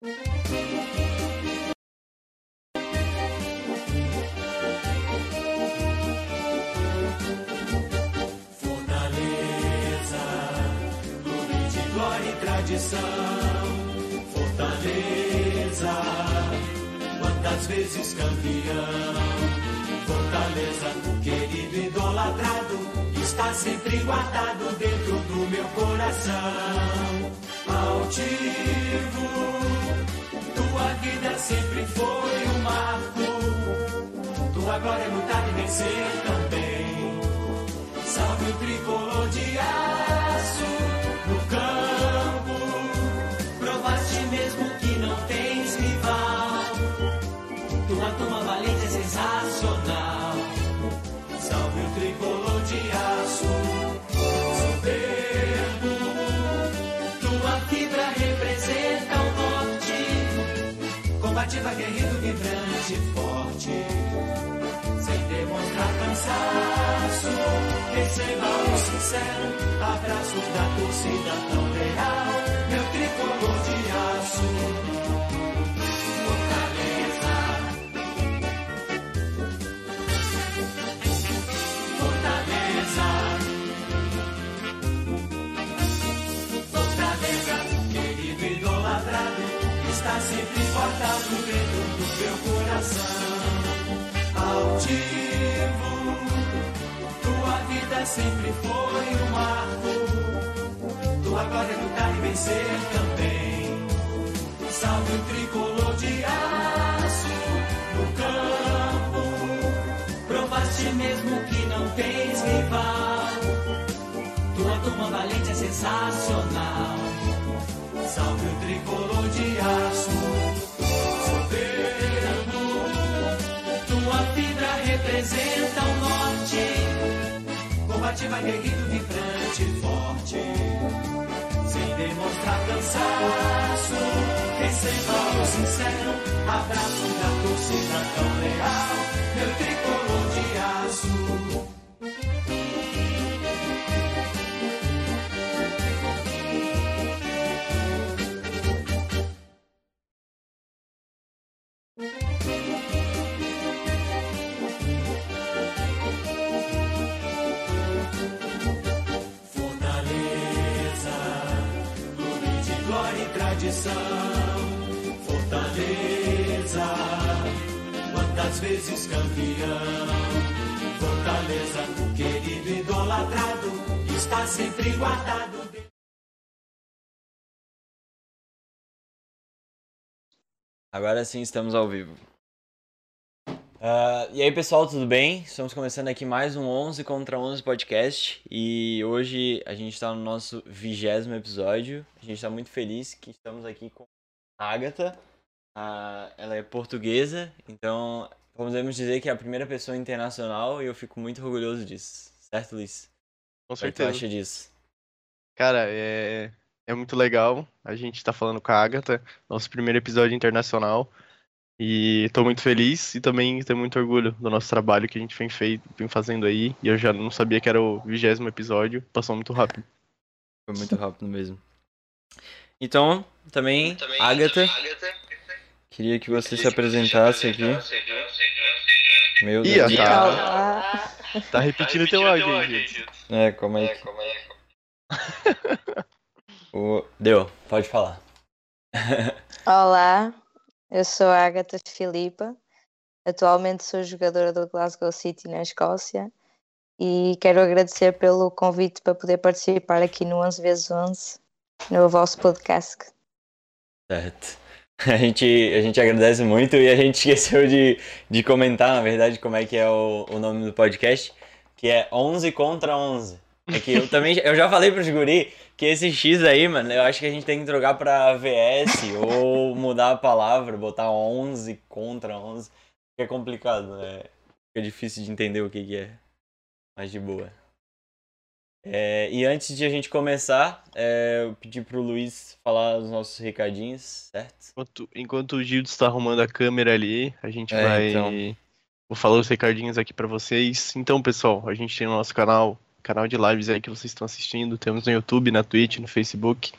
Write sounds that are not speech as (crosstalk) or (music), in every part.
Fortaleza, clube de glória e tradição. Fortaleza, quantas vezes campeão. Fortaleza, querido e idolatrado, está sempre guardado dentro do meu coração. Altivo, tua vida sempre foi um marco. Tua glória é lutar e vencer também. Salve o tricolor de aço Combativa, guerreiro, vibrante, forte sem demonstrar cansaço. Receba o sincero abraço da torcida tão leal, meu tricolor de aço. Sempre guardado dentro do meu coração altivo. Tua vida sempre foi um marco. Tua glória é lutar e vencer também. Salve o tricolor de aço no campo. Provaste mesmo que não tens rival. Tua turma valente é sensacional. Salve o tricolor de aço. Representa o norte. Combativa, guerreiro, vibrante, forte. Sem demonstrar cansaço. Receba o sincero abraço da torcida tão leal. Meu tricolor de aço. Vezes campeão. Fortaleza, querido e idolatrado, está sempre guardado. Agora sim estamos ao vivo. Ah, e aí pessoal, tudo bem? Estamos começando aqui mais um 11 contra 11 podcast e hoje a gente está no nosso vigésimo episódio. A gente está muito feliz que estamos aqui com a Agatha. Ah, ela é portuguesa, então podemos dizer que é a primeira pessoa internacional e eu fico muito orgulhoso disso. Certo, Luiz? Com O que é tu certeza. acha disso? Cara, é, é muito legal. A gente tá falando com a Agatha, nosso primeiro episódio internacional. E tô muito feliz e também tenho muito orgulho do nosso trabalho que a gente vem, feito, vem fazendo aí. E eu já não sabia que era o vigésimo episódio, passou muito rápido. Foi muito rápido mesmo. Então, também, Agatha, queria que você se apresentasse aqui. Meu Ih, Deus. tá, Olá. tá repetindo teu áudio aí, gente. É, como é que. O... Deu, pode falar. Olá, eu sou a Agatha Filipa. Atualmente sou jogadora do Glasgow City na Escócia e quero agradecer pelo convite para poder participar aqui no 11 vezes 11 no vosso podcast. Certo. (laughs) A gente, a gente agradece muito e a gente (laughs) esqueceu de, de comentar, na verdade, como é que é o, o nome do podcast, que é 11 contra 11. É que eu (laughs) também, eu já falei pros guri que esse X aí, mano, eu acho que a gente tem que trocar pra VS ou mudar a palavra, botar 11 contra 11, que é complicado, né? Fica difícil de entender o que que é, mas de boa. É, e antes de a gente começar, é, eu pedi pro Luiz falar os nossos recadinhos, certo? Enquanto, enquanto o Gildo está arrumando a câmera ali, a gente É, vai. então. Vou falar os recadinhos aqui pra vocês. Então, pessoal, a gente tem o nosso canal canal de lives aí que vocês estão assistindo. Temos no YouTube, na Twitch, no Facebook.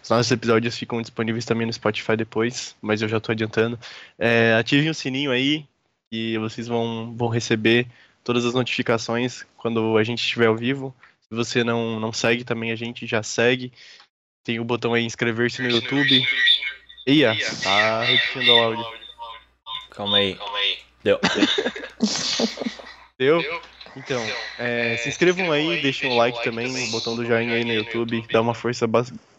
Os nossos episódios ficam disponíveis também no Spotify depois, mas eu já tô adiantando. É, ativem o sininho aí e vocês vão, vão receber todas as notificações quando a gente estiver ao vivo. Se você não, não segue também, a gente já segue. Tem o botão aí inscrever-se no YouTube. Ia, tá repetindo o áudio. Calma aí. Deu. Deu? Então, é, se inscrevam aí, deixem um like também, o botão do joinha aí no YouTube, dá uma força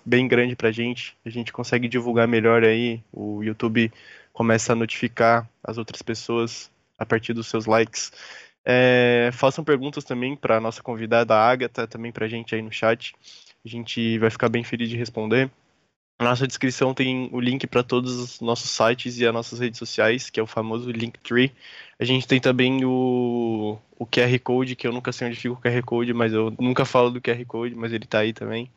bem grande pra gente. A gente consegue divulgar melhor aí, o YouTube começa a notificar as outras pessoas a partir dos seus likes. É, façam perguntas também para nossa convidada Agatha, também pra gente aí no chat. A gente vai ficar bem feliz de responder. Na nossa descrição tem o link para todos os nossos sites e as nossas redes sociais, que é o famoso Linktree. A gente tem também o, o QR Code, que eu nunca sei onde fica o QR Code, mas eu nunca falo do QR Code, mas ele tá aí também.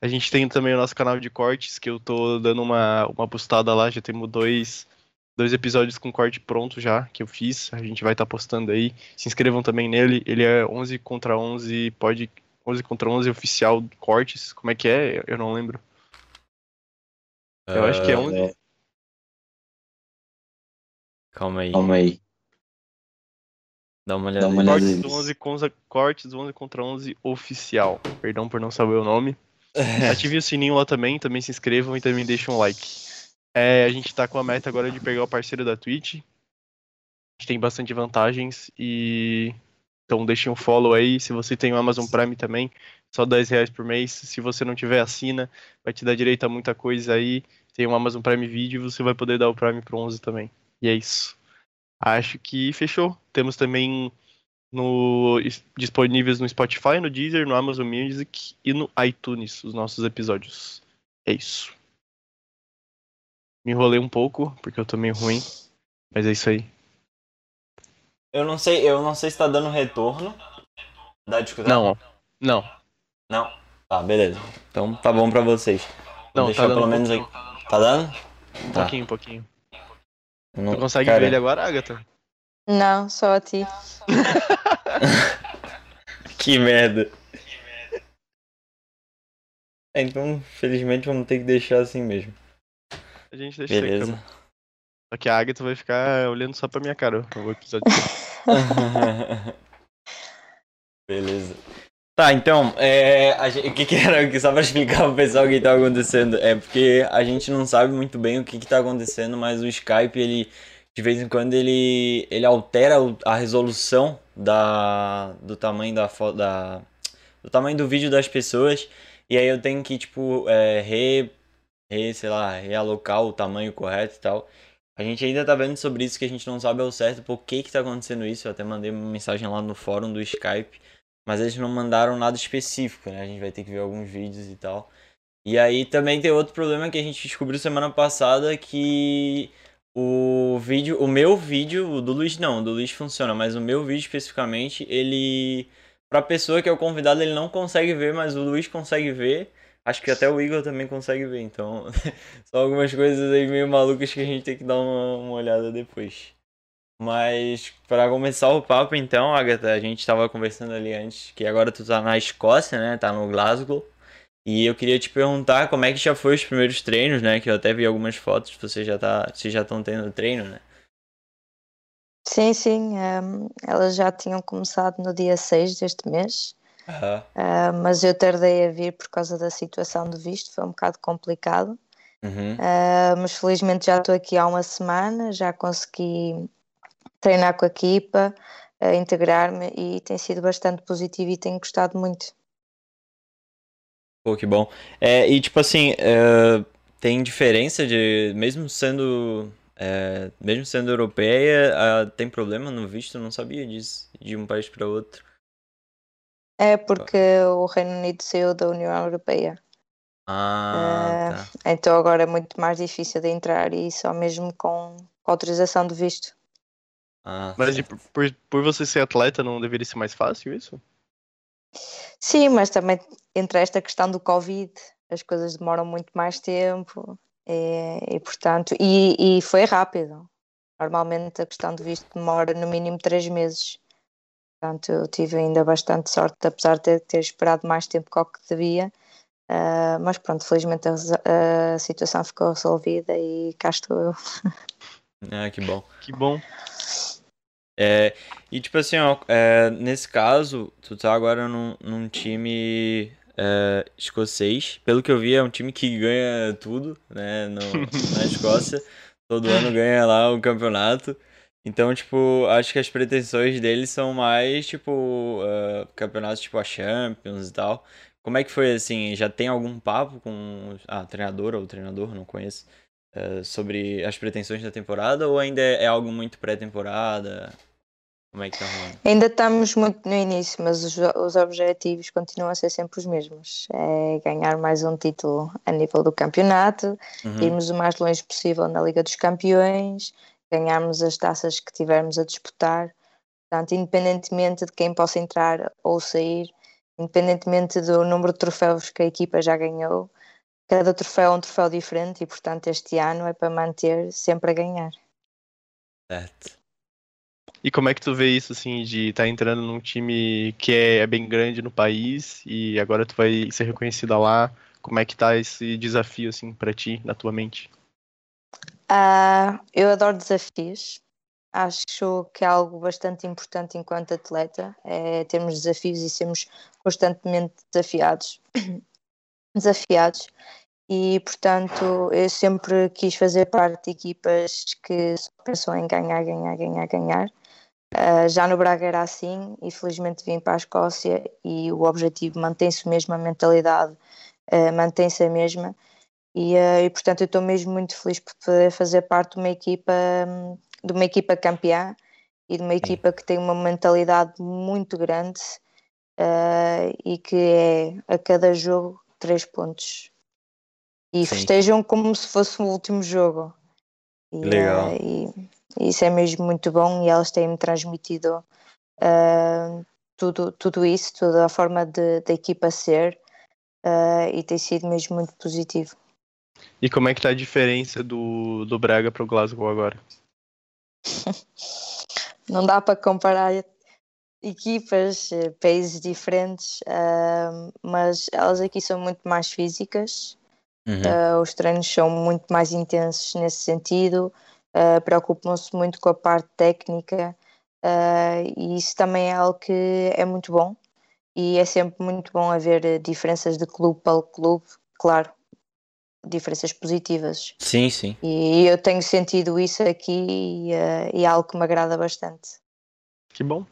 A gente tem também o nosso canal de cortes, que eu tô dando uma, uma postada lá, já temos dois, dois episódios com corte pronto já, que eu fiz. A gente vai estar postando aí. Se inscrevam também nele. Ele é 11 contra 11, pode 11 contra 11 oficial cortes. Como é que é? Eu não lembro. Eu acho que é Ah, 11. Calma aí. Calma aí. Dá uma olhada. Dá uma aí. olhada. Cortes 11 contra, cortes 11 contra 11 oficial. Perdão por não saber o nome. (laughs) Ative o sininho lá também, também se inscrevam e também deixem um like. É, a gente tá com a meta agora de pegar o parceiro da Twitch. A gente tem bastante vantagens e. Então deixem um follow aí. Se você tem o Amazon Prime também, só 10 reais por mês. Se você não tiver, assina. Vai te dar direito a muita coisa aí. Tem o Amazon Prime Video e você vai poder dar o Prime pro 11 também. E é isso. Acho que fechou. Temos também no, is- disponíveis no Spotify, no Deezer, no Amazon Music e no iTunes, os nossos episódios. É isso. Me enrolei um pouco, porque eu tô meio ruim. Mas é isso aí. Eu não sei, eu não sei se tá dando retorno. Dá de escutar? Não. Não. Não. Tá, beleza. Então tá bom pra vocês. Vou Não, deixar tá dando pelo um menos aí. pouquinho. Tá dando? Um Tá. pouquinho, um pouquinho. Eu não- Tu consegue Cara, ver ele agora, Agatha? Não, só a ti. (laughs) Que merda. É, então, felizmente vamos ter que deixar assim mesmo. A gente deixa Beleza. Só que a Agatha vai ficar olhando só pra minha cara o episódio. (laughs) Beleza. Tá, então, é, gente- o que, que era, só pra explicar pro pessoal o que tá acontecendo, é porque a gente não sabe muito bem o que, que tá acontecendo, mas o Skype, ele, de vez em quando, ele, ele altera a resolução da, do tamanho da foto, da, do tamanho do vídeo das pessoas, e aí eu tenho que, tipo, é, re, re, sei lá, realocar o tamanho correto e tal. A gente ainda tá vendo sobre isso, que a gente não sabe ao certo por que que tá acontecendo isso. Eu até mandei uma mensagem lá no fórum do Skype, mas eles não mandaram nada específico, né? A gente vai ter que ver alguns vídeos e tal. E aí também tem outro problema que a gente descobriu semana passada que o vídeo, o meu vídeo, o do Luiz não, o do Luiz funciona, mas o meu vídeo especificamente, ele pra pessoa que é o convidado, ele não consegue ver, mas o Luiz consegue ver. Acho que até o Igor também consegue ver, então (laughs) são algumas coisas aí meio malucas que a gente tem que dar uma, uma olhada depois. Mas para começar o papo então, Agatha, a gente estava conversando ali antes que agora tu tá na Escócia, né? Tá no Glasgow. E eu queria te perguntar como é que já foi os primeiros treinos, né? Que eu até vi algumas fotos, você já tá, vocês já estão tendo treino, né? Sim, sim. ehm, elas já tinham começado no dia 6 deste mês, Aham. ah, mas eu tardei a vir por causa da situação do visto, foi um bocado complicado. Uhum. Ah, mas felizmente já estou aqui há uma semana, já consegui treinar com a equipa, ah, integrar-me e tem sido bastante positivo e tenho gostado muito. Pô, que bom. É, e tipo assim, é, tem diferença de. Mesmo sendo. é, mesmo sendo europeia, ah, tem problema no visto? Não sabia disso. De um país para outro. É porque o Reino Unido saiu da União Europeia, Ah, tá. então agora é muito mais difícil de entrar e só mesmo com, com autorização de visto. Ah, Mas de- por, por você ser atleta, não deveria ser mais fácil isso? Sim, mas também entre esta questão do Covid, as coisas demoram muito mais tempo e, e, portanto, e, e foi rápido. Normalmente a questão do visto demora no mínimo três meses. Portanto, eu tive ainda bastante sorte, apesar de ter, esperado mais tempo que o que devia. Uh, mas pronto, felizmente a, a, situação ficou resolvida e cá estou eu. (laughs) Ah, que bom. Que bom. É, e tipo assim, ó, é, nesse caso, tu tá agora num, num time é, escocês. Pelo que eu vi, é um time que ganha tudo, né, no, na Escócia. (laughs) Todo ano ganha lá o campeonato. Então, tipo, acho que as pretensões deles são mais, tipo, uh, campeonatos tipo a Champions e tal. Como é que foi, assim, já tem algum papo com a treinadora ou treinador, não conheço, uh, sobre as pretensões da temporada ou ainda é algo muito pré-temporada? Como é que tá rolando? Ainda estamos muito no início, mas os, os objetivos continuam a ser sempre os mesmos. É ganhar mais um título a nível do campeonato, uhum. irmos o mais longe possível na Liga dos Campeões, ganharmos as taças que tivermos a disputar. Portanto, independentemente de quem possa entrar ou sair, independentemente do número de troféus que a equipa já ganhou, cada troféu é um troféu diferente e, portanto, este ano é para manter sempre a ganhar. Certo. E como é que tu vê isso, assim, de estar tá entrando num time que é, é, bem grande no país e agora tu vai ser reconhecida lá? Como é que tá esse desafio, assim, para ti, na tua mente? Uh, eu adoro desafios. Acho que é algo bastante importante enquanto atleta, é termos desafios e sermos constantemente desafiados. (coughs) desafiados. E, portanto, eu sempre quis fazer parte de equipas que pensam em ganhar, ganhar, ganhar, ganhar. Uh, já no Braga era assim, e felizmente vim para a Escócia e o objetivo mantém-se mesmo, a mentalidade uh, mantém-se a mesma. E, uh, e, portanto eu estou mesmo muito feliz por poder fazer parte de uma equipa, de uma equipa campeã e de uma equipa que tem uma mentalidade muito grande e que é a cada jogo três pontos. E Sim. festejam como se fosse o último jogo. E, Legal. E, isso é mesmo muito bom e elas têm-me transmitido uh, tudo, tudo isso, toda a forma de, da equipa ser uh, e tem sido mesmo muito positivo. E como é que está a diferença do, do Braga para o Glasgow agora? (laughs) Não dá para comparar equipas, eh, países diferentes, uh, mas elas aqui são muito mais físicas, uhum. uh, os treinos são muito mais intensos nesse sentido, uh, preocupam-se muito com a parte técnica uh, e isso também é algo que é muito bom e é sempre muito bom haver diferenças de clube para clube, claro, diferenças positivas. Sim, sim. E eu tenho sentido isso aqui e, uh, e é algo que me agrada bastante. Que bom.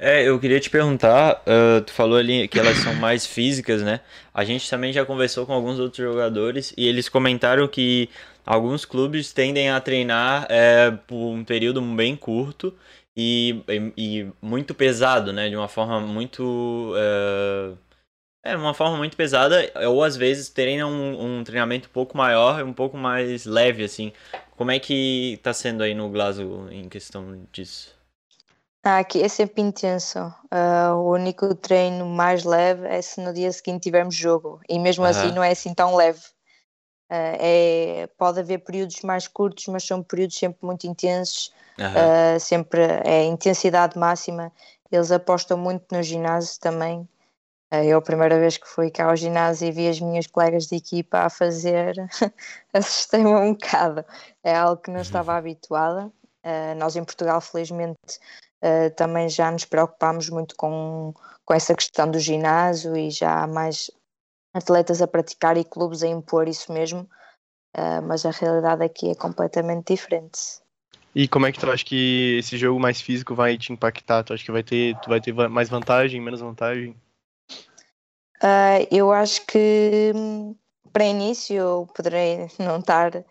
É, eu queria te perguntar, uh, tu falou ali que elas são mais físicas, né? A gente também já conversou com alguns outros jogadores e eles comentaram que alguns clubes tendem a treinar é, por um período bem curto e, e, e, muito pesado, né? De uma forma muito. É, é, uma forma muito pesada, ou às vezes treinam um, um treinamento um pouco maior, um pouco mais leve, assim. Como é que tá sendo aí no Glasgow em questão disso? Ah, aqui é sempre intenso. Uh, o único treino mais leve é se no dia seguinte tivermos jogo. E mesmo uhum. assim não é assim tão leve. Uh, é, pode haver períodos mais curtos, mas são períodos sempre muito intensos, uhum. uh, sempre é intensidade máxima. Eles apostam muito no ginásio também. Uh, eu, a primeira vez que fui cá ao ginásio e vi as minhas colegas de equipa a fazer, (laughs) assustei-me um bocado. É algo que não uhum. estava habituada. nós, em Portugal, felizmente, também já nos preocupámos muito com, com essa questão do ginásio e já há mais atletas a praticar e clubes a impor isso mesmo, mas a realidade aqui é completamente diferente. E como é que tu acha que esse jogo mais físico vai te impactar? Tu acha que vai ter, tu vai ter mais vantagem, menos vantagem? Uh, eu acho que hum, para início eu poderei não estar uh,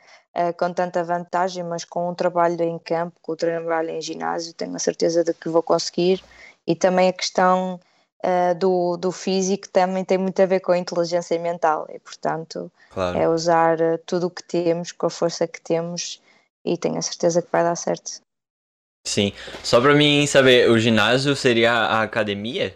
com tanta vantagem, mas com o trabalho em campo, com o trabalho em ginásio, tenho a certeza de que vou conseguir. E também a questão uh, do, do físico também tem muito a ver com a inteligência mental e, portanto, claro. é usar tudo o que temos, com a força que temos e tenho a certeza que vai dar certo. Sim. Só para mim saber, o ginásio seria a academia?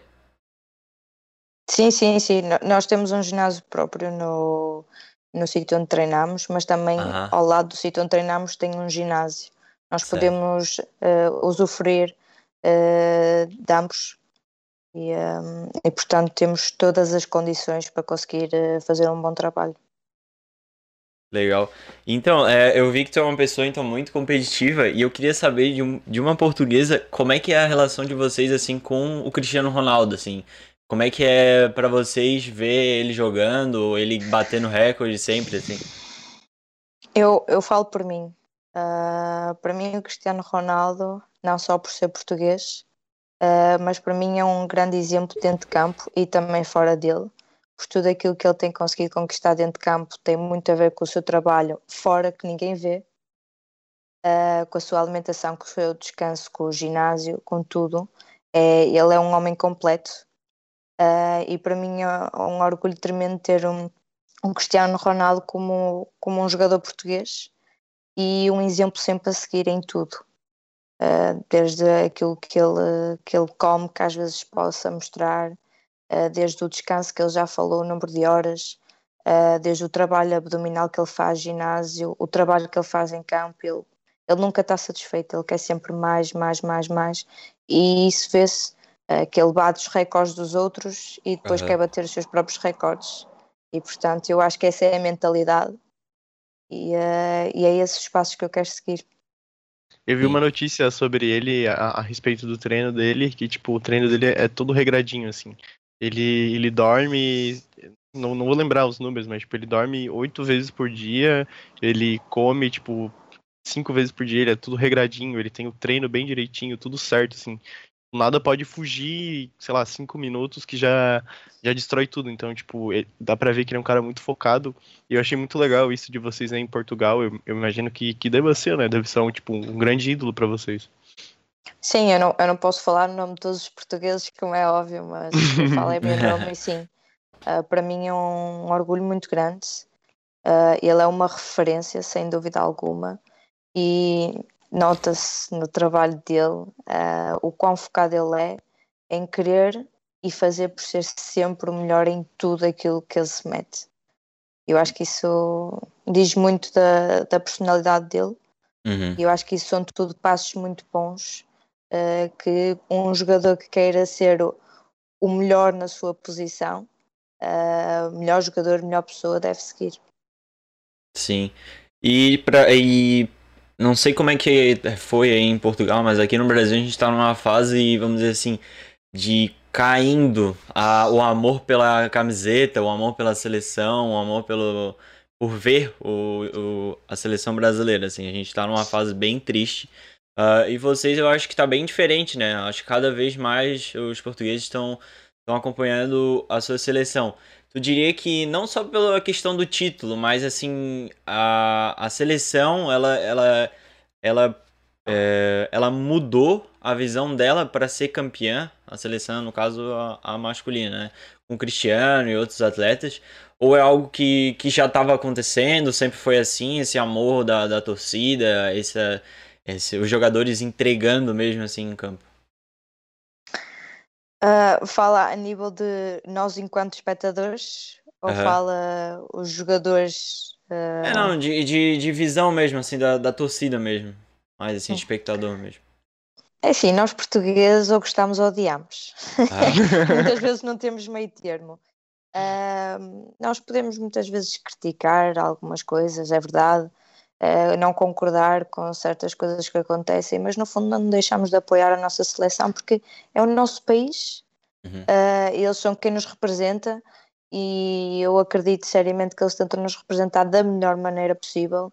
Sim, sim, sim. Nós temos um ginásio próprio no, no sítio onde treinamos, mas também uh -huh. ao lado do sítio onde treinamos tem um ginásio. Nós certo. podemos uh, usufruir uh, de ambos. E, um, e, portanto, temos todas as condições para conseguir uh, fazer um bom trabalho. Legal. Então, é, eu vi que tu é uma pessoa então muito competitiva e eu queria saber de, um, de uma portuguesa como é que é a relação de vocês assim com o Cristiano Ronaldo, assim. Como é que é para vocês ver ele jogando, ele batendo recorde sempre, assim? Eu, eu falo por mim. Uh, para mim, o Cristiano Ronaldo, não só por ser português, uh, mas para mim é um grande exemplo dentro de campo e também fora dele por tudo aquilo que ele tem conseguido conquistar dentro de campo, tem muito a ver com o seu trabalho fora que ninguém vê, uh, com a sua alimentação, com o seu descanso, com o ginásio, com tudo. É, ele é um homem completo uh, e para mim é um orgulho tremendo ter um, um Cristiano Ronaldo como, como um jogador português e um exemplo sempre a seguir em tudo. Uh, desde aquilo que ele, que ele come, que às vezes possa mostrar, eh, desde o descanso que ele já falou, o número de horas, eh, desde o trabalho abdominal que ele faz, ginásio, o trabalho que ele faz em campo, ele, ele nunca está satisfeito, ele quer sempre mais, mais, mais, mais, e isso vê-se eh, que ele bate os recordes dos outros e depois uhum. quer bater os seus próprios recordes. E portanto, eu acho que essa é a mentalidade e, uh, e é esses passos que eu quero seguir. Eu vi uma notícia sobre ele a, a, respeito do treino dele, que tipo, o treino dele é todo regradinho, assim. Ele, ele dorme. Não, não vou lembrar os números, mas tipo, ele dorme oito vezes por dia. Ele come, tipo, cinco vezes por dia. Ele é tudo regradinho. Ele tem o treino bem direitinho, tudo certo, assim. Nada pode fugir, sei lá, cinco minutos que já, já destrói tudo. Então, tipo, dá pra ver que ele é um cara muito focado. E eu achei muito legal isso de vocês aí em Portugal. Eu, eu imagino que, que deve ser, né? Deve ser um, tipo, um grande ídolo para vocês. Sim, eu não, eu não posso falar no nome de todos os portugueses, como é óbvio, mas eu falo é meu (laughs) nome e sim. Uh, para mim é um orgulho muito grande. Uh, ele é uma referência, sem dúvida alguma, e nota-se no trabalho dele uh, o quão focado ele é em querer e fazer por ser sempre o melhor em tudo aquilo que ele se mete. Eu acho que isso diz muito da, da personalidade dele. Uhum. E eu acho que isso são tudo passos muito bons uh, que um jogador que queira ser o, o melhor na sua posição, uh, melhor jogador, melhor pessoa, deve seguir. Sim. E, pra, e não sei como é que foi aí em Portugal, mas aqui no Brasil a gente está numa fase, vamos dizer assim, de caindo a, o amor pela camiseta, o amor pela seleção, o amor pelo por ver o, o, a seleção brasileira. Assim, a gente está numa fase bem triste Uh, e vocês eu acho que está bem diferente, né? Acho que cada vez mais os portugueses estão acompanhando a sua seleção. Tu diria que não só pela questão do título, mas assim, a, a seleção, ela, ela, ela, é, ela mudou a visão dela para ser campeã, a seleção, no caso, a, a masculina, né? Com Cristiano e outros atletas. Ou é algo que, que já estava acontecendo, sempre foi assim, esse amor da, da torcida, essa esse, os jogadores entregando mesmo assim em campo? Uh, fala a nível de nós enquanto espectadores ou uhum. fala os jogadores? Uh... É, não, de, de, de, visão mesmo, assim, da, da torcida mesmo. Mais assim, espectador mesmo. É assim, nós portugueses ou gostamos ou odiamos. Ah. (laughs) muitas vezes não temos meio termo. Uh, nós podemos muitas vezes criticar algumas coisas, é verdade, uh, não concordar com certas coisas que acontecem, mas no fundo não deixamos de apoiar a nossa seleção porque é o nosso país, uhum. uh, eles são quem nos representa e eu acredito seriamente que eles tentam nos representar da melhor maneira possível.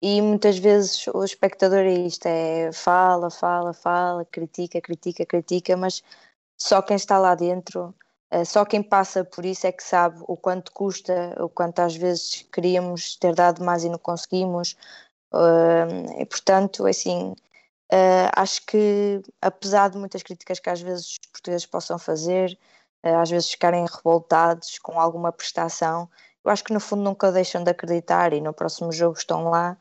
E muitas vezes o espectador é isto: é fala, fala, fala, critica, critica, critica, mas só quem está lá dentro só quem passa por isso é que sabe o quanto custa, o quanto às vezes queríamos ter dado mais e não conseguimos. E portanto, assim, uh, acho que apesar de muitas críticas que às vezes os portugueses possam fazer, às vezes ficarem revoltados com alguma prestação, eu acho que no fundo nunca deixam de acreditar e no próximo jogo estão lá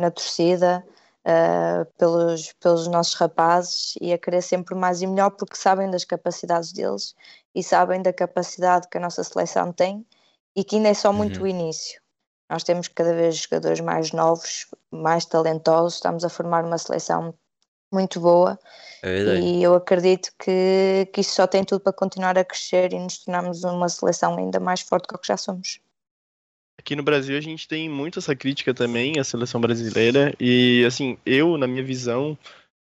na torcida uh, pelos, pelos nossos rapazes e a querer sempre mais e melhor porque sabem das capacidades deles e sabem da capacidade que a nossa seleção tem e que ainda é só muito uhum. o início. Nós temos cada vez jogadores mais novos, mais talentosos, estamos a formar uma seleção muito boa É verdade. e eu acredito que, que isso só tem tudo para continuar a crescer e nos tornarmos uma seleção ainda mais forte do que já somos. Aqui no Brasil a gente tem muito essa crítica também à seleção brasileira e assim, eu, na minha visão,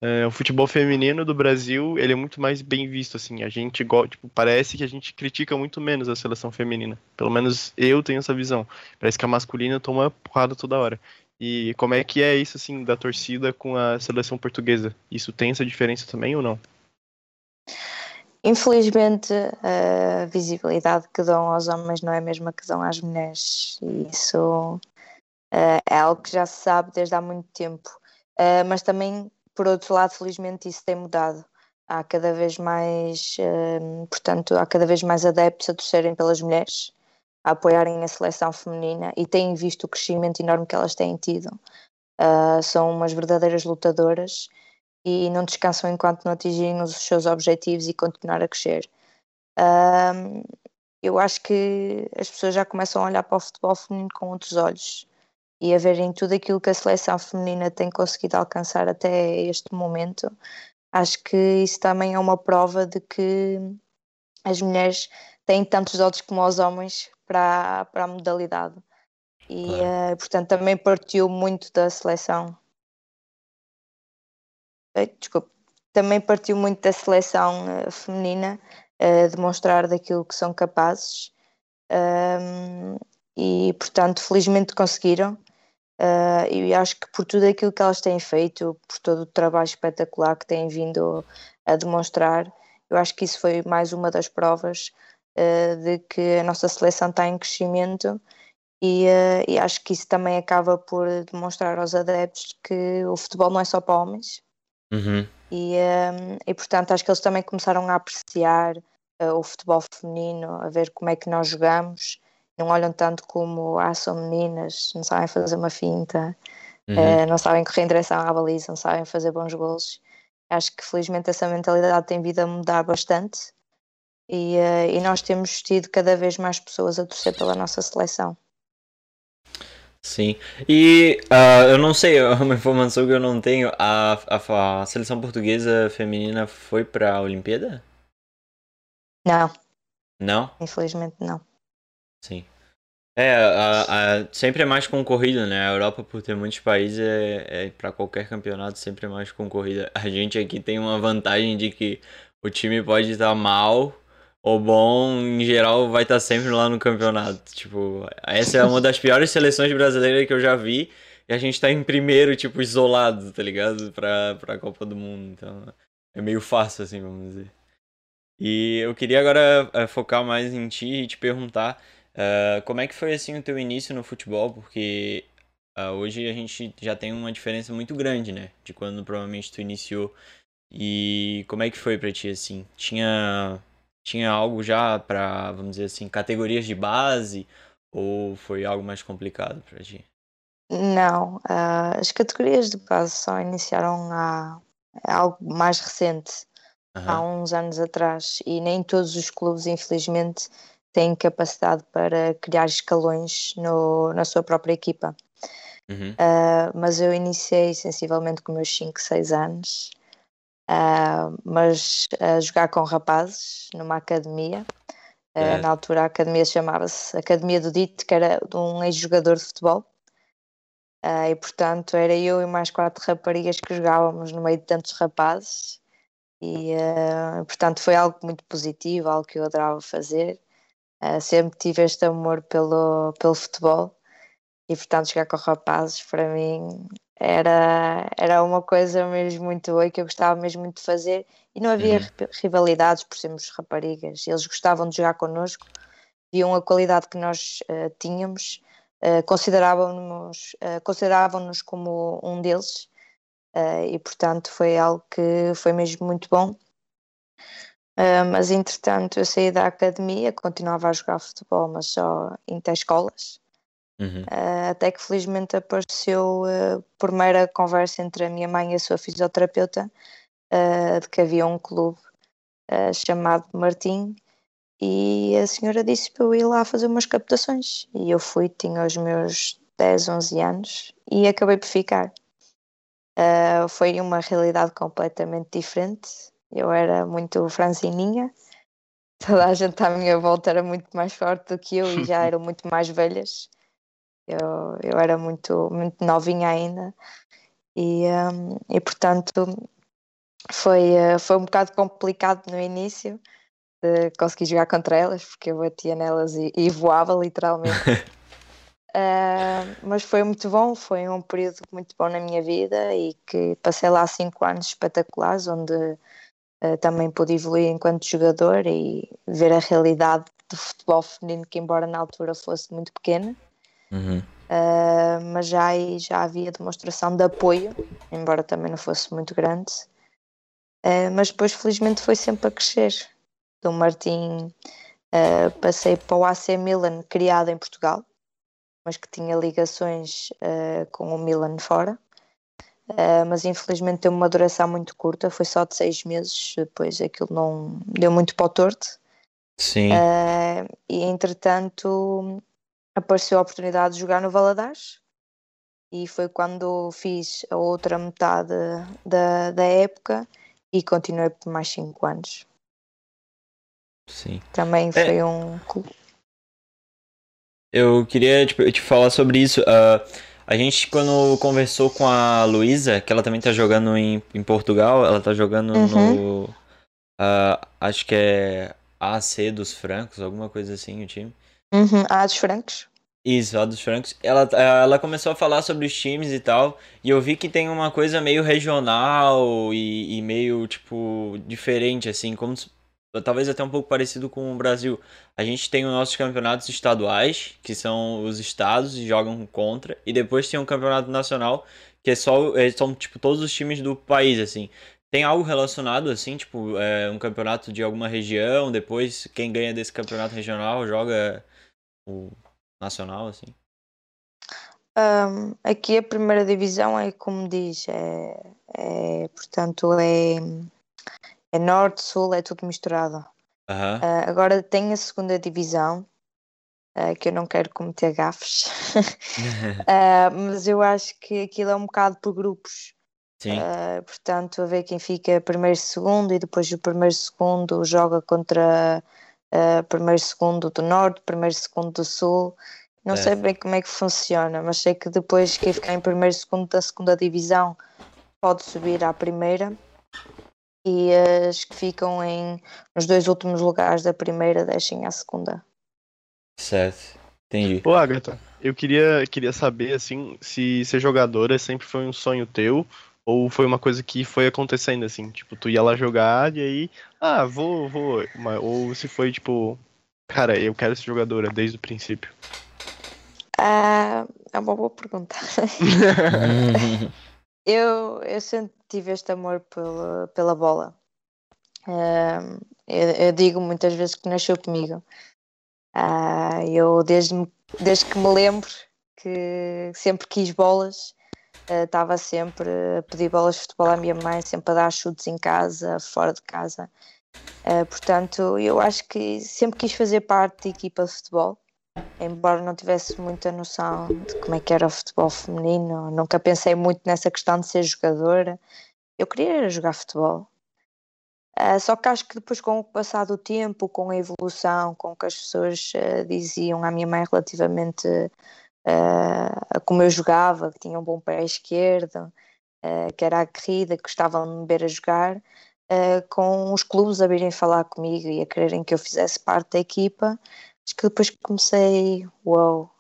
é, o futebol feminino do Brasil, ele é muito mais bem visto assim. A gente tipo, parece que a gente critica muito menos a seleção feminina. Pelo menos eu tenho essa visão. Parece que a masculina toma porrada toda hora. E como é que é isso assim da torcida com a seleção portuguesa? Isso tem essa diferença também ou não? Infelizmente, a visibilidade que dão aos homens não é a mesma que dão às mulheres, isso eh, é algo que já se sabe desde há muito tempo. Eh, mas também, por outro lado, felizmente isso tem mudado. Há cada vez mais, eh, portanto, há cada vez mais adeptos a torcerem pelas mulheres, a apoiarem a seleção feminina e têm visto o crescimento enorme que elas têm tido. Ah, são umas verdadeiras lutadoras e não descansam enquanto não atingirem os seus objetivos e continuar a crescer. Ahm, eu acho que as pessoas já começam a olhar para o futebol feminino com outros olhos e a verem tudo aquilo que a seleção feminina tem conseguido alcançar até este momento. Acho que isso também é uma prova de que as mulheres têm tantos olhos como os homens para, para a modalidade. E, Claro. eh, portanto, também partiu muito da seleção desculpe, também partiu muito da seleção eh, feminina eh, demonstrar daquilo que são capazes Ahm, e portanto felizmente conseguiram Ah, e acho que por tudo aquilo que elas têm feito por todo o trabalho espetacular que têm vindo a demonstrar eu acho que isso foi mais uma das provas eh, de que a nossa seleção está em crescimento e, eh, e acho que isso também acaba por demonstrar aos adeptos que o futebol não é só para homens Uhum. e, um, e portanto acho que eles também começaram a apreciar uh, o futebol feminino, a ver como é que nós jogamos, não olham tanto como ah, são meninas, não sabem fazer uma finta, Uhum. uh, não sabem correr em direção à baliza, não sabem fazer bons golos. Acho que felizmente essa mentalidade tem vindo a mudar bastante e, uh, e nós temos tido cada vez mais pessoas a torcer pela nossa seleção. Sim. E ah, eu não sei, é (laughs) uma informação que eu não tenho. A, a, a seleção portuguesa feminina foi pra Olimpíada? Não, Não? infelizmente não. Sim. É, a, a- sempre é mais concorrido, né? A Europa, por ter muitos países, é, é para qualquer campeonato sempre é mais concorrida. A gente aqui tem uma vantagem de que o time pode estar mal ou bom, em geral vai estar sempre lá no campeonato. Tipo, essa é uma das piores seleções brasileiras que eu já vi. E a gente tá em primeiro, tipo, isolado, tá ligado? Pra, pra Copa do Mundo. Então, é meio fácil, assim, vamos dizer. E eu queria agora eh, focar mais em ti e te perguntar. Ah, como é que foi assim o teu início no futebol? Porque ah, hoje a gente já tem uma diferença muito grande, né? De quando provavelmente tu iniciou. E como é que foi pra ti assim? Tinha tinha algo já pra, vamos dizer assim, categorias de base ou foi algo mais complicado pra ti? Não, ah, as categorias de base só iniciaram há há algo mais recente, há Aham. uns anos atrás, e nem todos os clubes, infelizmente, têm capacidade para criar escalões no, na sua própria equipa. Uhum. Ah, mas eu iniciei sensivelmente com meus 5, 6 anos, ah, mas a jogar com rapazes numa academia. Certo. na altura a academia chamava-se Academia do Dito, que era de um ex-jogador de futebol. E portanto era eu e mais quatro raparigas que jogávamos no meio de tantos rapazes e portanto foi algo muito positivo, algo que eu adorava fazer. Ah, sempre tive este amor pelo, pelo futebol e portanto jogar com rapazes para mim era, era uma coisa mesmo muito boa e que eu gostava mesmo muito de fazer. E não havia Uhum. ri- rivalidades por sermos raparigas, eles gostavam de jogar connosco, viam a qualidade que nós ah, tínhamos Uh, consideravam-nos uh, consideravam-nos como um deles uh, e portanto foi algo que foi mesmo muito bom Uh, mas entretanto eu saí da academia continuava a jogar futebol mas só interescolas Uhum. uh, até que felizmente apareceu a primeira conversa entre a minha mãe e a sua fisioterapeuta uh, de que havia um clube chamado Martim e a senhora disse para eu ir lá fazer umas captações. E eu fui, tinha os meus 10, 11 anos e acabei por ficar. Foi uma realidade completamente diferente. Eu era muito franzininha, toda a gente à minha volta era muito mais forte do que eu e já (laughs) eram muito mais velhas. Eu, eu era muito, muito novinha ainda e, um, e portanto foi, uh, foi um bocado complicado no início de conseguir jogar contra elas, porque eu batia nelas e, e voava literalmente. Uh, (laughs) mas foi muito bom, foi um período muito bom na minha vida e que passei lá cinco anos espetaculares, onde uh, também pude evoluir enquanto jogador e ver a realidade do futebol feminino, que embora na altura fosse muito pequena, Uhum. uh, mas já, já havia demonstração de apoio, embora também não fosse muito grande. mas depois, felizmente, foi sempre a crescer. Do Martim, passei para o AC Milan, criado em Portugal mas que tinha ligações uh, com o Milan fora. Uh, mas infelizmente teve uma duração muito curta, foi só de seis meses, depois aquilo não deu muito para o torto. Sim. Uh, e entretanto apareceu a oportunidade de jogar no Valadares e foi quando fiz a outra metade da, da época e continuei por mais cinco anos. Sim. Também foi é... um eu queria tipo, te falar sobre isso. Uh, a gente, quando conversou com a Luísa, que ela também tá jogando em, em Portugal, ela tá jogando uhum. no. Uh, acho que é AC dos Francos, alguma coisa assim, o time. Uhum, A dos Francos. Isso, A dos Francos. Ela, ela começou a falar sobre os times e tal, e eu vi que tem uma coisa meio regional e, e meio, tipo, diferente, assim, como talvez até um pouco parecido com o Brasil. A gente tem os nossos campeonatos estaduais, que são os estados e jogam contra, e depois tem um campeonato nacional, que é só é, são tipo todos os times do país assim. Tem algo relacionado assim, tipo, é, um campeonato de alguma região, depois quem ganha desse campeonato regional joga o nacional assim. Um, aqui a primeira divisão é como diz, é, é portanto é é norte, sul, é tudo misturado. Uhum. Uh, agora tem a segunda divisão, uh, que eu não quero cometer gafes, uh, (laughs) mas eu acho que aquilo é um bocado por grupos. Sim. portanto, a ver quem fica primeiro e segundo, e depois o primeiro e segundo joga contra primeiro e segundo do norte, primeiro e segundo do sul. Não é. sei bem como é que funciona, mas sei que depois quem ficar em primeiro e segundo da segunda divisão pode subir à primeira e as que ficam em, nos dois últimos lugares da primeira deixem a segunda. Certo, entendi. Ô Agatha, eu queria, queria saber assim, se ser jogadora sempre foi um sonho teu ou foi uma coisa que foi acontecendo assim, tipo, tu ia lá jogar e aí, ah, vou, vou, ou se foi tipo, cara, eu quero ser jogadora desde o princípio. Ah, é uma boa pergunta. (laughs) (laughs) eu, eu sempre tive este amor pela, pela bola. Uh, eu, eu, digo muitas vezes que nasceu comigo. Uh, eu, desde, desde que me lembro, que sempre quis bolas, estava uh, sempre a pedir bolas de futebol à minha mãe, sempre a dar chutes em casa, fora de casa. Ah, portanto, eu acho que sempre quis fazer parte de equipa de futebol embora não tivesse muita noção de como é que era o futebol feminino, nunca pensei muito nessa questão de ser jogadora. Eu queria jogar futebol. Uh, só que acho que depois, com o passar do tempo, com a evolução, com o que as pessoas uh, diziam à minha mãe relativamente uh, a como eu jogava, que tinha um bom pé esquerdo, que era aguerrida, que gostavam de me ver a jogar, com os clubes a virem falar comigo e a quererem que eu fizesse parte da equipa, Acho que depois comecei, uau, wow,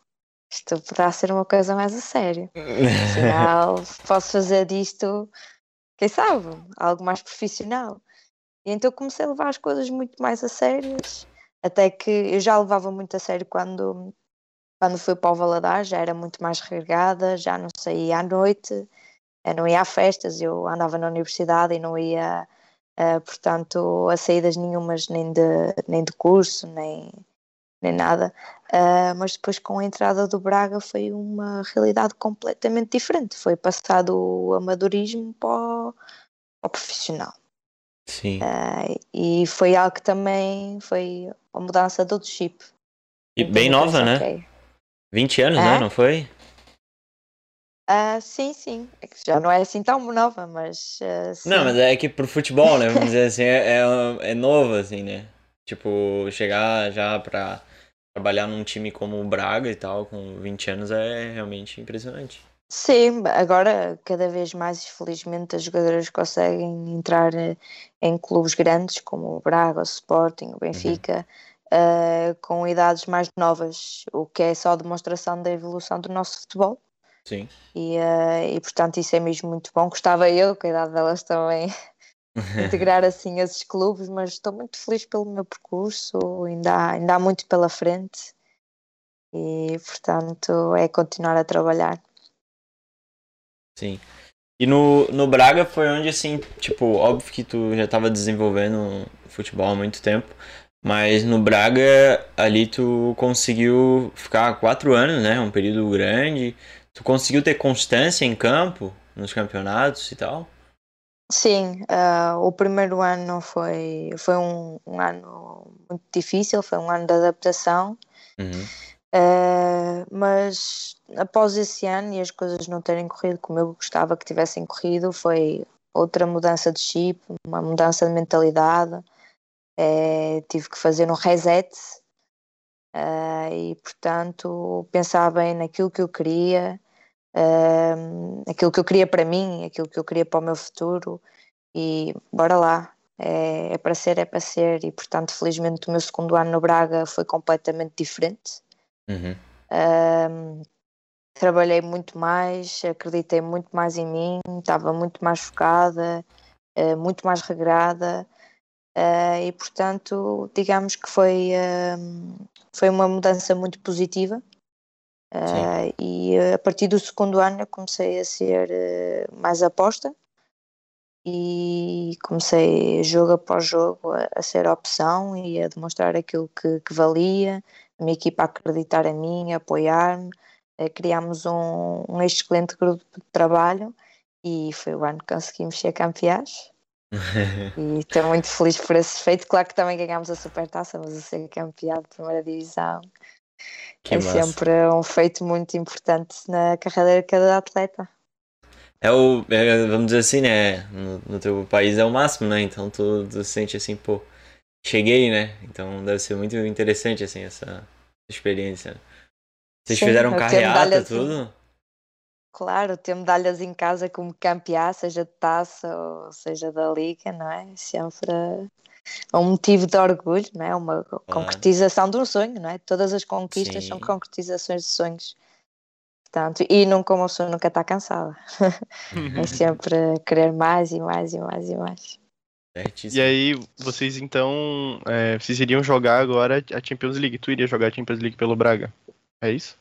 isto poderá ser uma coisa mais a sério. Afinal, (laughs) posso fazer disto, quem sabe, algo mais profissional. E então comecei a levar as coisas muito mais a sérias, até que eu já levava muito a sério quando, quando fui para o Valadares, já era muito mais regada, já não saía à noite, não ia a festas, eu andava na universidade e não ia, uh, portanto, a saídas nenhumas, nem de, nem de curso, nem, nem nada, uh, mas depois com a entrada do Braga foi uma realidade completamente diferente. Foi passado o amadorismo para o, para o profissional. Sim. Uh, e foi algo que também foi a mudança do chip. E então, bem nova, né? Okay. 20 anos, né? Não foi? Ah, sim, sim. É que já não é assim tão nova, mas. sim. Não, mas é que pro futebol, né? Vamos dizer assim, é, é, é novo, assim, né? Tipo, chegar já pra trabalhar num time como o Braga e tal, com 20 anos, é realmente impressionante. Sim, agora cada vez mais, felizmente, as jogadoras conseguem entrar eh, em clubes grandes como o Braga, o Sporting, o Benfica, eh, com idades mais novas, o que é só demonstração da evolução do nosso futebol. Sim. E, eh, e portanto, isso é mesmo muito bom. Gostava eu, com a idade delas também, (laughs) integrar assim esses clubes, mas estou muito feliz pelo meu percurso, ainda há, ainda há muito pela frente e, portanto, é continuar a trabalhar. Sim. E no, no Braga foi onde, assim, tipo, óbvio que tu já tava desenvolvendo futebol há muito tempo, mas no Braga ali tu conseguiu ficar quatro anos, né? Um período grande. Tu conseguiu ter constância em campo, nos campeonatos e tal? Sim, ah, o primeiro ano foi, foi um, um ano muito difícil, foi um ano de adaptação, Uhum. ah, mas após esse ano e as coisas não terem corrido como eu gostava que tivessem corrido, foi outra mudança de chip, uma mudança de mentalidade, eh, tive que fazer um reset e, portanto, pensar bem naquilo que eu queria, aquilo que eu queria para mim, aquilo que eu queria para o meu futuro e bora lá. É, é para ser, é para ser, e portanto, felizmente, o meu segundo ano no Braga foi completamente diferente. Uhum. Ahm, trabalhei muito mais, acreditei muito mais em mim, estava muito mais focada, eh, muito mais regrada, eh, e portanto, digamos que foi, ahm, foi uma mudança muito positiva. Eh, e eh, a partir do segundo ano eu comecei a ser eh, mais aposta e comecei jogo após jogo a, a ser opção e a demonstrar aquilo que, que valia, a minha equipa a acreditar em mim, a apoiar-me, eh, criámos um, um excelente grupo de trabalho e foi o ano que conseguimos ser campeãs. (laughs) E estou muito feliz por esse feito. Claro que também ganhámos a supertaça, mas a ser campeã de primeira divisão Que é massa. sempre um feito muito importante na carreira de cada atleta. É o, é, vamos dizer assim, né? No, no teu país é o máximo, né? Então tu, tu sente assim, pô, cheguei, né? Então deve ser muito interessante, assim, essa experiência. Vocês Sim, fizeram carreata, tudo? Claro, ter medalhas em casa como campeã, seja de taça ou seja da liga, não é? Sempre é um motivo de orgulho, não é? Uma concretização de um sonho, não é? Todas as conquistas são Sim. concretizações de sonhos. Portanto, e nunca uma pessoa nunca está cansada. (laughs) É (laughs) sempre querer mais e mais e mais e mais. Certíssimo. E aí, vocês então. é, vocês iriam jogar agora a Champions League. Tu iria jogar a Champions League pelo Braga. É isso?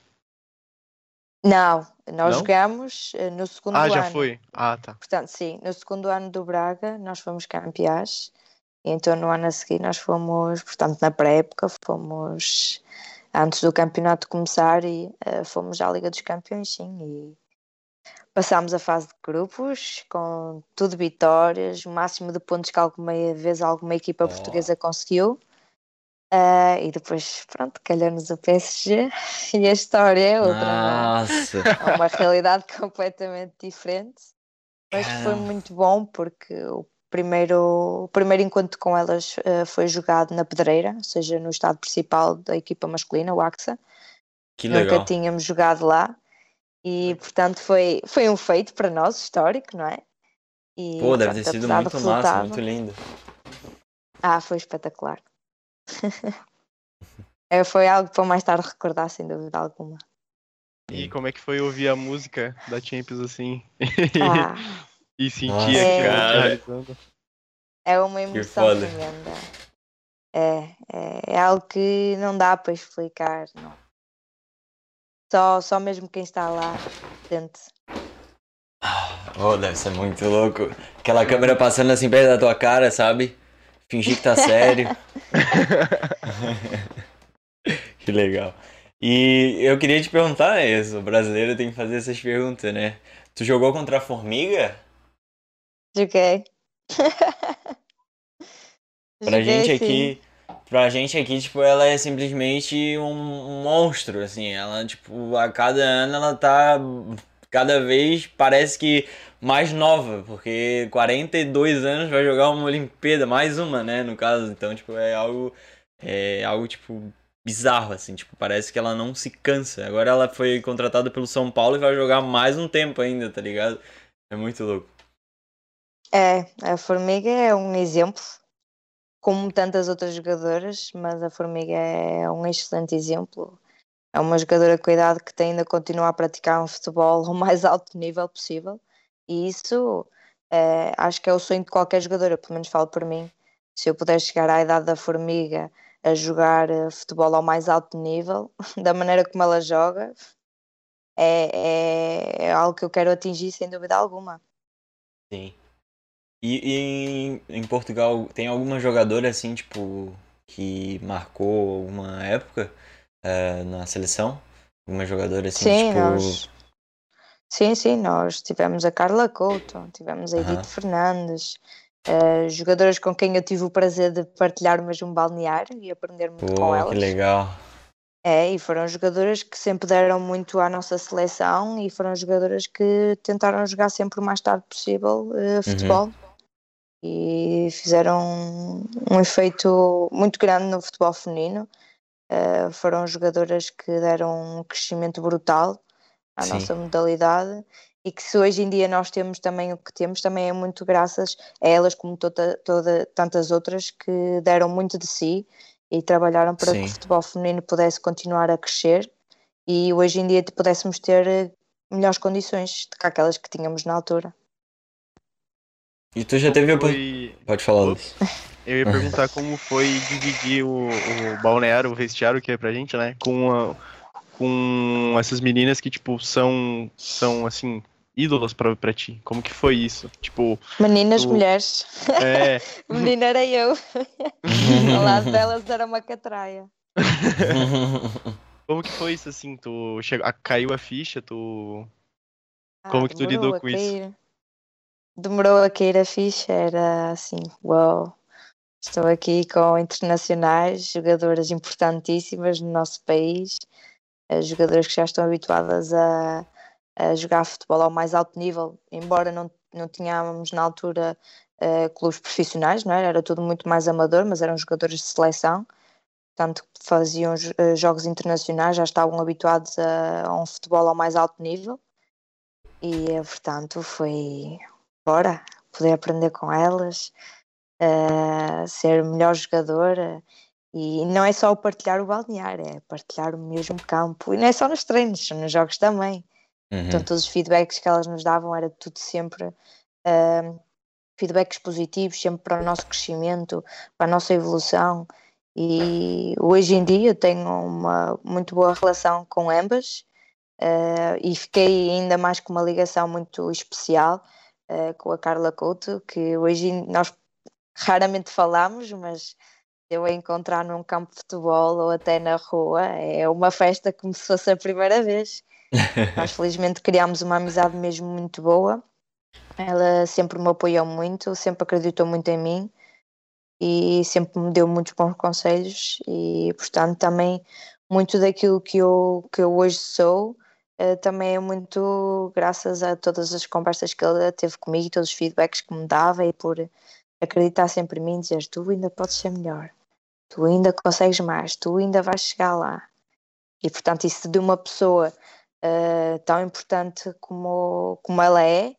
Não, nós Não? jogamos eh, no segundo ah, ano. já foi. Ah, tá. Portanto, sim, no segundo ano do Braga nós fomos campeãs e então no ano a seguir nós fomos, portanto na pré-época fomos antes do campeonato começar e eh, fomos à Liga dos Campeões, sim, e passámos a fase de grupos com tudo vitórias, o máximo de pontos que alguma vez alguma equipa Oh. portuguesa conseguiu. Ah, e depois, pronto, calhou-nos o PSG (laughs) e a história é outra. é? Nossa! é uma realidade (laughs) completamente diferente. Mas foi muito bom porque o primeiro, o primeiro encontro com elas eh, foi jogado na Pedreira, ou seja, no estado principal da equipa masculina, o AXA. Que Nunca legal. tínhamos jogado lá e, portanto, foi, foi um feito para nós, histórico, não é? E, Pô, deve ter sido muito massa, resultado- muito lindo. Ah, foi espetacular. (laughs) É, foi algo para mais tarde recordar, sem dúvida alguma. E como é que foi ouvir a música da Champions assim? Ah, (laughs) (laughs) e sentir aquilo cara. (laughs) É uma emoção tremenda. É, é, é algo que não dá para explicar. Não. Só, só mesmo quem está lá sente. Oh, deve ser muito louco. Aquela câmera passando assim perto da tua cara, sabe? Fingir que tá sério. (laughs) (laughs) que legal. E eu queria te perguntar isso, o brasileiro tem que fazer essas perguntas, né? Tu jogou contra a Formiga? Joguei. (laughs) Pra Joguei, gente sim. aqui, pra gente aqui, tipo, ela é simplesmente um, um monstro, assim. Ela, tipo, a cada ano ela tá cada vez parece que mais nova, porque 42 anos vai jogar uma Olimpíada, mais uma, né, no caso. Então, tipo, é algo é algo tipo bizarro assim, tipo, parece que ela não se cansa. Agora ela foi contratada pelo São Paulo e vai jogar mais um tempo ainda, tá ligado? É muito louco. É, a Formiga é um exemplo, como tantas outras jogadoras, mas a Formiga é um excelente exemplo. É uma jogadora de cuidado que tem de continuar a praticar um futebol (laughs) ao mais alto nível possível. E isso é, acho que é o sonho de qualquer jogadora, pelo menos falo por mim. Se eu puder chegar à idade da Formiga a jogar eh, futebol ao mais alto nível, (laughs) da maneira como ela joga, é, é, é algo que eu quero atingir sem dúvida alguma. Sim. E, e em, Portugal tem alguma jogadora assim, tipo, que marcou alguma época uh, na seleção? Alguma jogadora assim, sim, tipo. Nós... Sim, sim, nós tivemos a Carla Couto, tivemos a Edith. Fernandes, uh, jogadoras com quem eu tive o prazer de partilhar o mesmo balneário e aprender muito Pô, com elas. Que legal. É, e foram jogadoras que sempre deram muito à nossa seleção e foram jogadoras que tentaram jogar sempre o mais tarde possível uh, futebol uhum. E fizeram um, um, efeito muito grande no futebol feminino. Uh, foram jogadoras que deram um crescimento brutal à Sim. nossa modalidade e que se hoje em dia nós temos também o que temos, também é muito graças a elas, como toda, toda tantas outras que deram muito de si e trabalharam para Sim. que o futebol feminino pudesse continuar a crescer e hoje em dia pudéssemos ter eh, melhores condições do que aquelas que tínhamos na altura. E tu já teve foi... Pode falar, Luiz. Eu ia perguntar como foi dividir o, o balneário, o vestiário que é pra gente, né? Com, a, com essas meninas que, tipo, são, são assim, ídolos pra, pra ti? Como que foi isso? Tipo. Meninas, tu... mulheres. É. (laughs) Menina era eu. (laughs) Ao lado delas era uma catraia. (laughs) Como que foi isso assim? Tu chegou, caiu a ficha, tu. Ah, Como que tu lidou com isso? Demorou a cair a ficha, era assim, uau. Wow. Estou aqui com internacionais, jogadoras importantíssimas no nosso país, eh, jogadoras que já estão habituadas a, a jogar futebol ao mais alto nível, embora não, não tínhamos na altura uh, clubes profissionais, não é? era tudo muito mais amador, mas eram jogadores de seleção, tanto faziam uh, jogos internacionais, já estavam habituados a, a, um futebol ao mais alto nível e, portanto, foi bora poder aprender com elas, ser melhor jogadora. E não é só o partilhar o balneário, é partilhar o mesmo campo. E não é só nos treinos, nos jogos também. Uhum. Então, todos os feedbacks que elas nos davam era tudo sempre uh, feedbacks positivos, sempre para o nosso crescimento, para a nossa evolução. E hoje em dia tenho uma muito boa relação com ambas uh, e fiquei ainda mais com uma ligação muito especial uh, com a Carla Couto, que hoje nós raramente falamos, mas eu a encontrar num campo de futebol ou até na rua é uma festa como se fosse a primeira vez. (laughs) Nós felizmente criámos uma amizade mesmo muito boa. Ela sempre me apoiou muito, sempre acreditou muito em mim e sempre me deu muitos bons conselhos e portanto também muito daquilo que eu, que eu hoje sou também é muito graças a todas as conversas que ela teve comigo, todos os feedbacks que me dava e por acreditar sempre em mim, dizer tu ainda podes ser melhor, tu ainda consegues mais, tu ainda vais chegar lá. E portanto isso de uma pessoa uh, tão importante como, como ela é,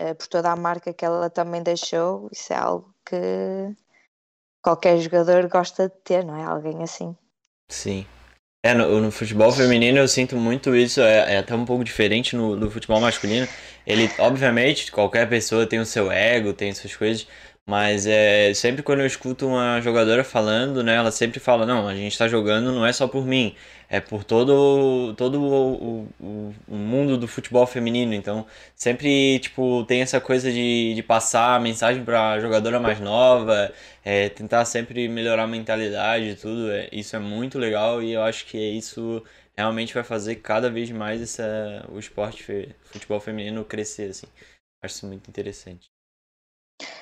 uh, por toda a marca que ela também deixou, isso é algo que qualquer jogador gosta de ter, não é? Alguém assim. Sim. É, no, no futebol feminino eu sinto muito isso, é, é até um pouco diferente no, no futebol masculino. Ele, obviamente, qualquer pessoa tem o seu ego, tem suas coisas, mas é sempre quando eu escuto uma jogadora falando, né, ela sempre fala, não, a gente tá jogando não é só por mim, é por todo, todo o, o, o mundo do futebol feminino. Então, sempre, tipo, tem essa coisa de, de passar a mensagem pra jogadora mais nova, é, tentar sempre melhorar a mentalidade e tudo. É, isso é muito legal e eu acho que isso realmente vai fazer cada vez mais essa, o esporte, futebol feminino crescer, assim. Acho isso muito interessante.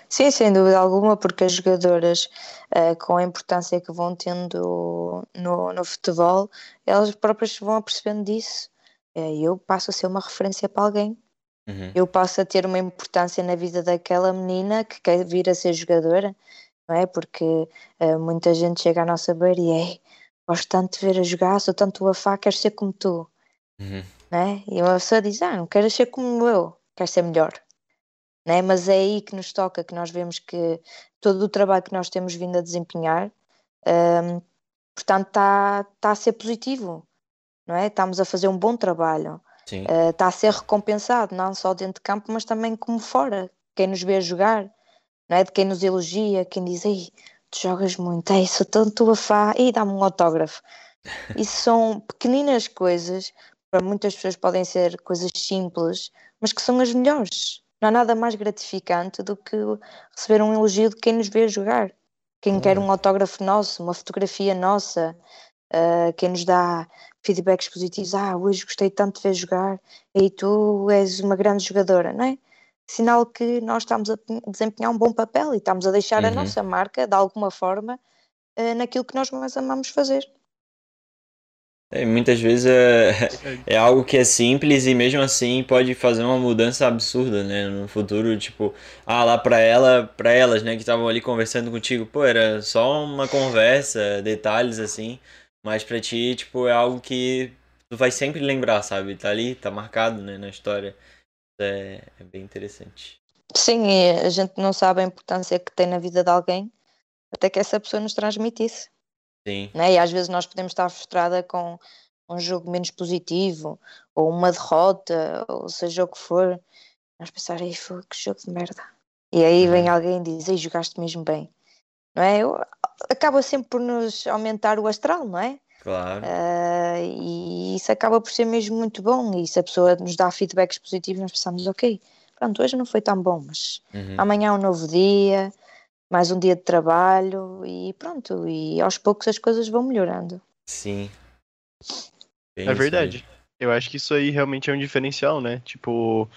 Sim, sem dúvida alguma, porque as jogadoras, uh, com a importância que vão tendo no, no futebol, elas próprias vão apercebendo disso. eh, eu passo a ser uma referência para alguém. Uhum. Eu passo a ter uma importância na vida daquela menina que quer vir a ser jogadora, não é? Porque uh, muita gente chega à nossa beira e é gosto tanto de ver a jogar, sou tanto a fá, quero ser como tu. Uhum. Né? E uma pessoa diz, ah, não quero ser como eu, quero ser melhor. Né? Mas é aí que nos toca, que nós vemos que todo o trabalho que nós temos vindo a desempenhar, um, portanto, está tá a ser positivo, não é? Estamos a fazer um bom trabalho, está uh, a ser recompensado, não só dentro de campo, mas também como fora. Quem nos vê jogar, não é? De quem nos elogia, quem diz, Ei, tu jogas muito, Ei, sou tanto a fã, e dá-me um autógrafo. (laughs) Isso são pequeninas coisas, para muitas pessoas podem ser coisas simples, mas que são as melhores. Não há nada mais gratificante do que receber um elogio de quem nos vê jogar. Quem quer um autógrafo nosso, uma fotografia nossa, uh, quem nos dá feedbacks positivos. Ah, hoje gostei tanto de ver jogar e tu és uma grande jogadora, não é? Sinal que nós estamos a desempenhar um bom papel e estamos a deixar uhum. a nossa marca, de alguma forma, uh, naquilo que nós mais amamos fazer. É, muitas vezes é, (laughs) é algo que é simples e mesmo assim pode fazer uma mudança absurda, né? No futuro, tipo, ah, lá pra ela, para elas, né, que estavam ali conversando contigo, pô, era só uma conversa, detalhes assim, mas pra ti, tipo, é algo que tu vai sempre lembrar, sabe? Tá ali, tá marcado, né, na história. É, é bem interessante. Sim, e a gente não sabe a importância que tem na vida de alguém até que essa pessoa nos transmite isso. Sim. Né? E às vezes nós podemos estar frustrada com um jogo menos positivo, ou uma derrota, ou seja o que for. Nós pensar, aí foi que jogo de merda. E aí vem uhum. alguém e diz, jogaste mesmo bem. Não é? Eu, acaba sempre por nos aumentar o astral, não é? Claro. Uh, e isso acaba por ser mesmo muito bom. E se a pessoa nos dá feedbacks positivos, nós pensamos, ok, pronto, hoje não foi tão bom, mas uhum. amanhã é um novo dia, mais um dia de trabalho e pronto, e aos poucos as coisas vão melhorando. Sim. Bem é verdade. Eu acho que isso aí realmente é um diferencial, né? Tipo,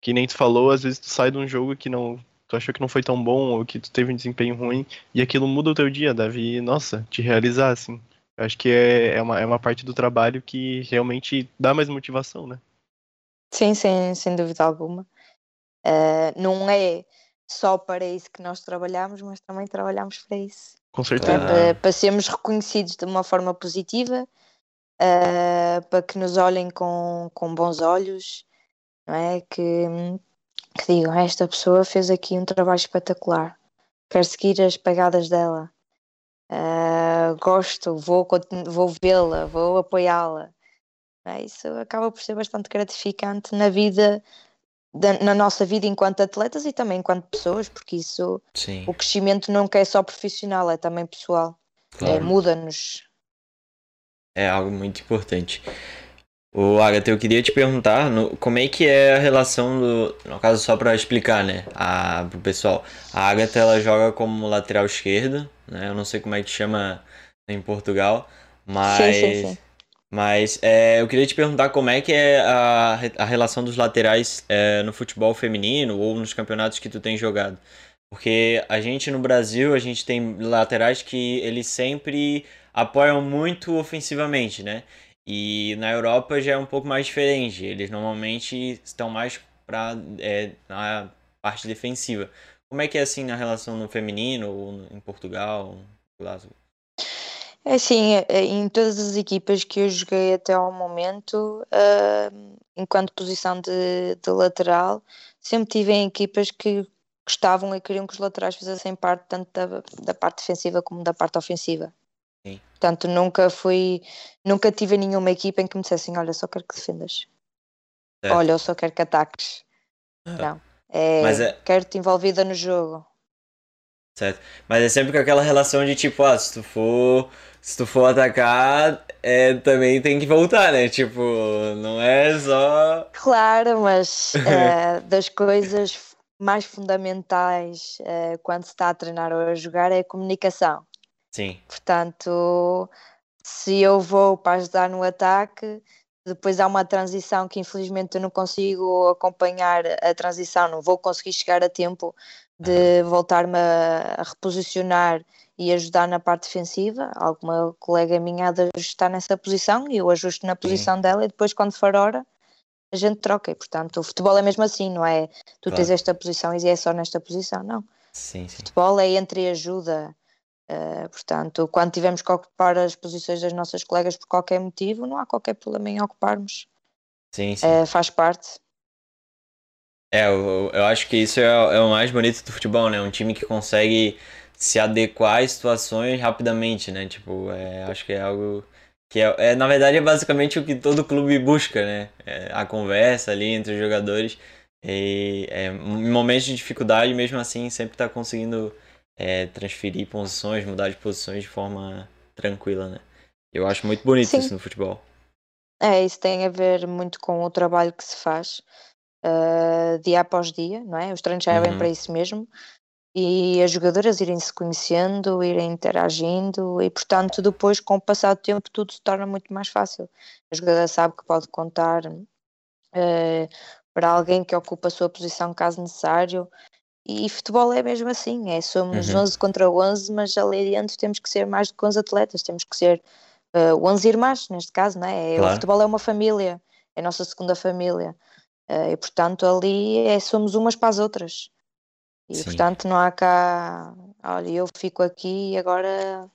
que nem tu falou, às vezes tu sai de um jogo que não. Tu achou que não foi tão bom, ou que tu teve um desempenho ruim, e aquilo muda o teu dia, deve, nossa, te realizar, assim. Eu acho que é, é, uma, é uma parte do trabalho que realmente dá mais motivação, né? Sim, sem, sem dúvida alguma. Uh, não é só para isso que nós trabalhamos, mas também trabalhamos para isso. Com certeza. Para, para sermos reconhecidos de uma forma positiva, uh, para que nos olhem com, com bons olhos, não é? Que, que digam, esta pessoa fez aqui um trabalho espetacular, quero seguir as pegadas dela, uh, gosto, vou, vou vê-la, vou apoiá-la. É? Isso acaba por ser bastante gratificante na vida da, na nossa vida enquanto atletas e também enquanto pessoas, porque isso Sim. o crescimento nunca é só profissional, é também pessoal. Claro. É, Muda-nos. É algo muito importante. O Agatha, eu queria te perguntar no, como é que é a relação do. No caso, só para explicar, né? A, pro pessoal. A Agatha ela joga como lateral esquerdo, né? Eu não sei como é que chama em Portugal, mas. Sim, sim, sim. Mas é, eu queria te perguntar como é que é a, a relação dos laterais é, no futebol feminino ou nos campeonatos que tu tem jogado. Porque a gente no Brasil, a gente tem laterais que eles sempre apoiam muito ofensivamente, né? E na Europa já é um pouco mais diferente. Eles normalmente estão mais para é, na parte defensiva. Como é que é assim na relação no feminino ou em Portugal, Glasgow? É assim, em todas as equipas que eu joguei até ao momento, uh, enquanto posição de, de, lateral, sempre tive em equipas que gostavam e queriam que os laterais fizessem parte tanto da, da parte defensiva como da parte ofensiva. Sim. Portanto, nunca fui, nunca tive nenhuma equipa em que me dissessem, olha, só quero que defendas. Certo. Olha, eu só quero que ataques. Ah. Não. É, é... Quero-te envolvida no jogo. Certo. Mas é sempre com aquela relação de tipo, ah, se tu for se tu for atacar, é, também tem que voltar, né? Tipo, não é só. Claro, mas (laughs) é, das coisas mais fundamentais é, quando se está a treinar ou a jogar é a comunicação. Sim. Portanto, se eu vou para ajudar no ataque, depois há uma transição que infelizmente eu não consigo acompanhar a transição, não vou conseguir chegar a tempo, de voltar-me a, reposicionar e ajudar na parte defensiva. Alguma colega minha ajustar nessa posição e eu ajusto na posição Sim. dela e depois, quando for hora, a gente troca. E, portanto, o futebol é mesmo assim, não é? Tu Claro. tens esta posição e é só nesta posição, não. Sim, sim. Futebol é entre ajuda. eh, portanto, quando tivermos que ocupar as posições das nossas colegas por qualquer motivo, não há qualquer problema em ocuparmos. Sim, sim. Eh, faz parte. É, eu, eu acho que isso é, é o mais bonito do futebol, né? Um time que consegue se adequar às situações rapidamente, né? Tipo, é, acho que é algo que é, é, na verdade, é basicamente o que todo clube busca, né? É, a conversa ali entre os jogadores. E é, em momentos de dificuldade, mesmo assim, sempre tá conseguindo é, transferir posições, mudar de posições de forma tranquila, né? Eu acho muito bonito Sim. isso no futebol. É, isso tem a ver muito com o trabalho que se faz eh, dia após dia, não é? Os treinos já vêm Uhum. para isso mesmo. E as jogadoras irem se conhecendo, irem interagindo, e portanto, depois, com o passar do tempo, tudo se torna muito mais fácil. A jogadora sabe que pode contar eh, para alguém que ocupa a sua posição caso necessário. E futebol é mesmo assim, é somos Uhum. 11 contra 11, mas ali dentro temos que ser mais do que 11 atletas, temos que ser uh, 11 irmãs, neste caso, não é? Claro. O futebol é uma família, é a nossa segunda família. Uh, e portanto ali é, somos umas para as outras. E Sim. portanto não há cá, olha, eu fico aqui e agora,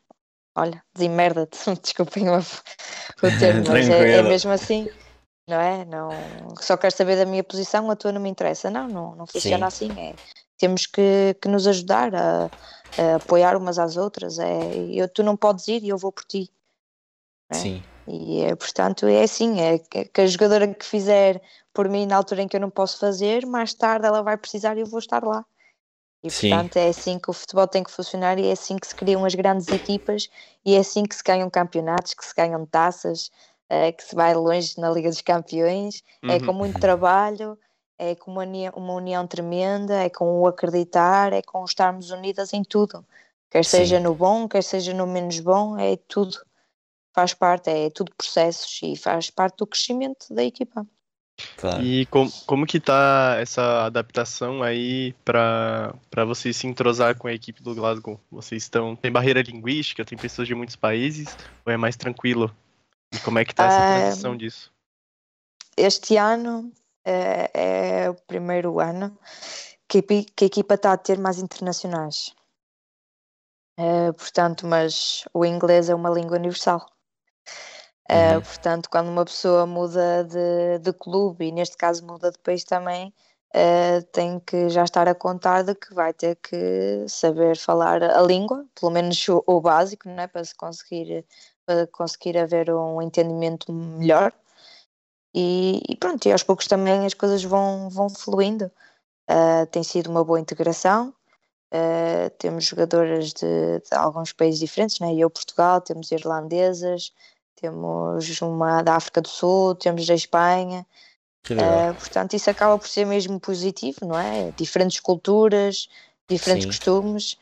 olha, desemmerda-te, (laughs) desculpem o, o termo, mas é, é mesmo assim, não é? Não, só quero saber da minha posição, a tua não me interessa. Não, não, não funciona assim. É, temos que, que nos ajudar a, a apoiar umas às outras. É, eu, tu não podes ir e eu vou por ti. É. Sim. E é, portanto, é assim, é que a jogadora que fizer por mim na altura em que eu não posso fazer, mais tarde ela vai precisar e eu vou estar lá. E Sim. portanto é assim que o futebol tem que funcionar e é assim que se criam as grandes equipas e é assim que se ganham campeonatos, que se ganham taças, eh, que se vai longe na Liga dos Campeões, é Uhum. com muito trabalho, é com uma união, uma união tremenda, é com o acreditar, é com estarmos unidas em tudo, quer Sim. seja no bom, quer seja no menos bom, é tudo. Faz parte, é tudo processos e faz parte do crescimento da equipa. Claro. E com, como que tá essa adaptação aí para vocês se entrosar com a equipe do Glasgow? Vocês estão tem barreira linguística, tem pessoas de muitos países ou é mais tranquilo? E como é que tá essa Ah, transição disso? Este ano eh, é, o primeiro ano que que a equipa está a ter mais internacionais. Eh, portanto, mas o inglês é uma língua universal. Uhum. Portanto, quando uma pessoa muda de, de clube e neste caso muda de país também, eh, tem que já estar a contar de que vai ter que saber falar a língua, pelo menos o, o básico, não é? para se conseguir para conseguir haver um entendimento melhor. E, e pronto, e aos poucos também as coisas vão, vão fluindo. Uh, tem sido uma boa integração. Uh, temos jogadoras de, de alguns países diferentes, né? eu Portugal, temos irlandesas, temos uma da África do Sul, temos da Espanha. Uh, portanto, isso acaba por ser mesmo positivo, não é? Diferentes culturas, diferentes Sim. costumes,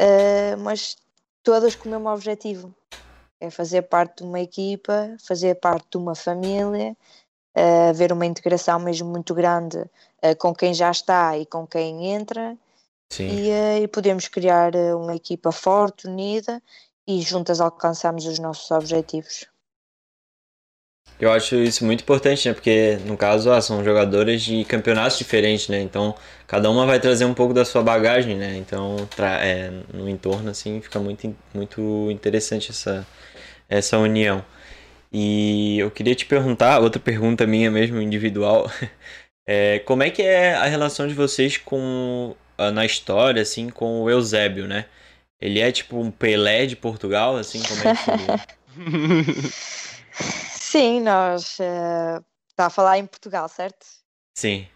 uh, mas todas com o mesmo objetivo. É fazer parte de uma equipa, fazer parte de uma família, uh, haver uma integração mesmo muito grande uh, com quem já está e com quem entra, e, e podemos criar uma equipa forte, unida e juntas alcançarmos os nossos objetivos. Eu acho isso muito importante, né? Porque, no caso, ah, são jogadoras de campeonatos diferentes, né? Então, cada uma vai trazer um pouco da sua bagagem, né? Então, tra- é, no entorno, assim, fica muito, muito interessante essa, essa união. E eu queria te perguntar, outra pergunta minha mesmo, individual, (laughs) é, como é que é a relação de vocês com, ah, na história, assim, com o Eusébio, né? Ele é tipo um Pelé de Portugal, assim, como é que? (laughs) (laughs) Sim, nós. Uh, está a falar em Portugal, certo? Sim,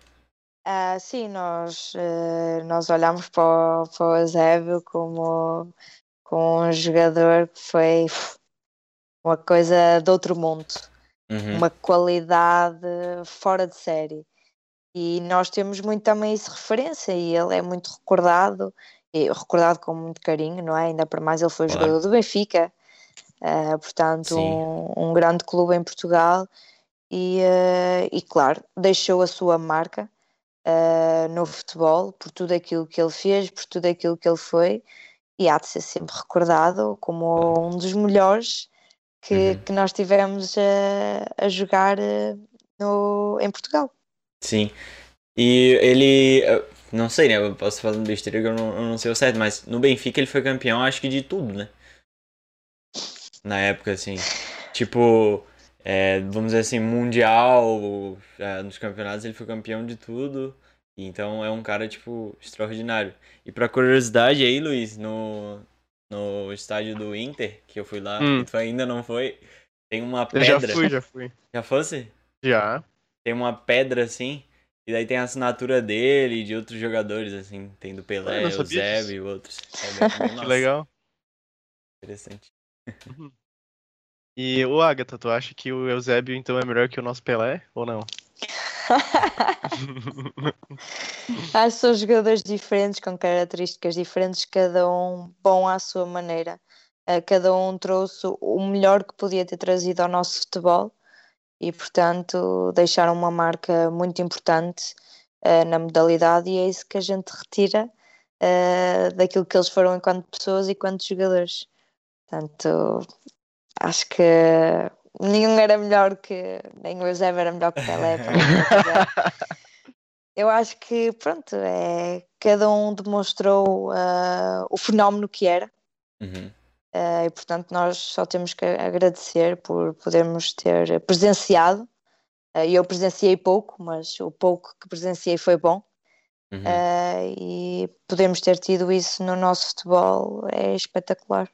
Ah, sim, nós, eh, nós olhamos para o, para o Eusébio como, como um jogador que foi uma coisa de outro mundo, uhum, uma qualidade fora de série. E nós temos muito também isso de referência, e ele é muito recordado, e recordado com muito carinho, não é? Ainda para mais, ele foi jogador do Benfica, ah, portanto, um, um grande clube em Portugal, e, eh, e claro, deixou a sua marca uh, no futebol, por tudo aquilo que ele fez, por tudo aquilo que ele foi, e há de ser sempre recordado como um dos melhores que, uhum. que nós tivemos a, a jogar uh, no, em Portugal. Sim, e ele, não sei, né? Eu posso falar besteira que eu não, eu não sei o certo, mas no Benfica ele foi campeão, acho que de tudo, né? Na época, assim. Tipo, é, vamos dizer assim, mundial, é, nos campeonatos ele foi campeão de tudo. Então é um cara, tipo, extraordinário. E pra curiosidade aí, Luiz, no, no estádio do Inter, que eu fui lá, hum. tu ainda não foi, tem uma pedra. Eu já fui, já fui. Já fosse? Já. Tem uma pedra assim, e daí tem a assinatura dele e de outros jogadores, assim. Tem do Pelé, o Zeb e outros. É bem, que legal. Interessante. Uhum. E o Agatha, tu acha que o Eusébio então é melhor que o nosso Pelé ou não? (laughs) Acho que são jogadores diferentes, com características diferentes, cada um bom à sua maneira. Eh, cada um trouxe o melhor que podia ter trazido ao nosso futebol e, portanto, deixaram uma marca muito importante uh, na modalidade e é isso que a gente retira uh, daquilo que eles foram enquanto pessoas e enquanto jogadores. Portanto, acho que nenhum era melhor que. Nem o Eusébio era melhor que o Pelé. (laughs) Eu acho que, pronto, é, cada um demonstrou uh, o fenómeno que era. Uhum. Uh, e portanto nós só temos que agradecer por podermos ter presenciado. Uh, eu presenciei pouco, mas o pouco que presenciei foi bom. Uhum. Uh, e podemos ter tido isso no nosso futebol é espetacular.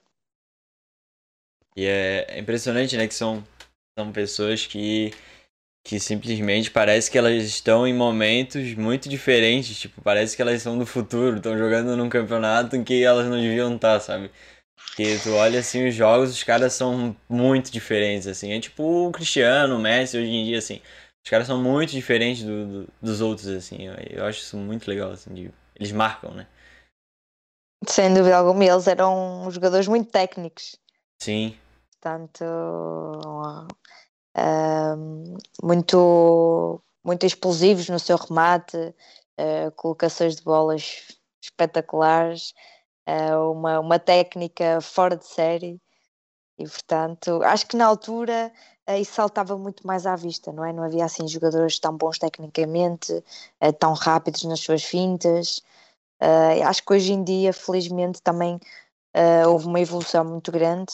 E é impressionante, né? Que são, são pessoas que, que simplesmente parece que elas estão em momentos muito diferentes. Tipo, parece que elas são do futuro, estão jogando num campeonato em que elas não deviam estar, sabe? Que tu olha assim os jogos, os caras são muito diferentes, assim. É tipo o Cristiano, o Messi hoje em dia, assim. Os caras são muito diferentes do, do, dos outros, assim. Eu, eu, acho isso muito legal, assim. De, eles marcam, né? Sem dúvida alguma, eles eram jogadores muito técnicos. Sim. Portanto, muito, muito explosivos no seu remate, uh, colocações de bolas espetaculares uh, uma, uma técnica fora de série e portanto acho que na altura uh, isso saltava muito mais à vista, não é? Não havia assim jogadores tão bons tecnicamente, tão rápidos nas suas fintas. acho que hoje em dia, felizmente, também houve uma evolução muito grande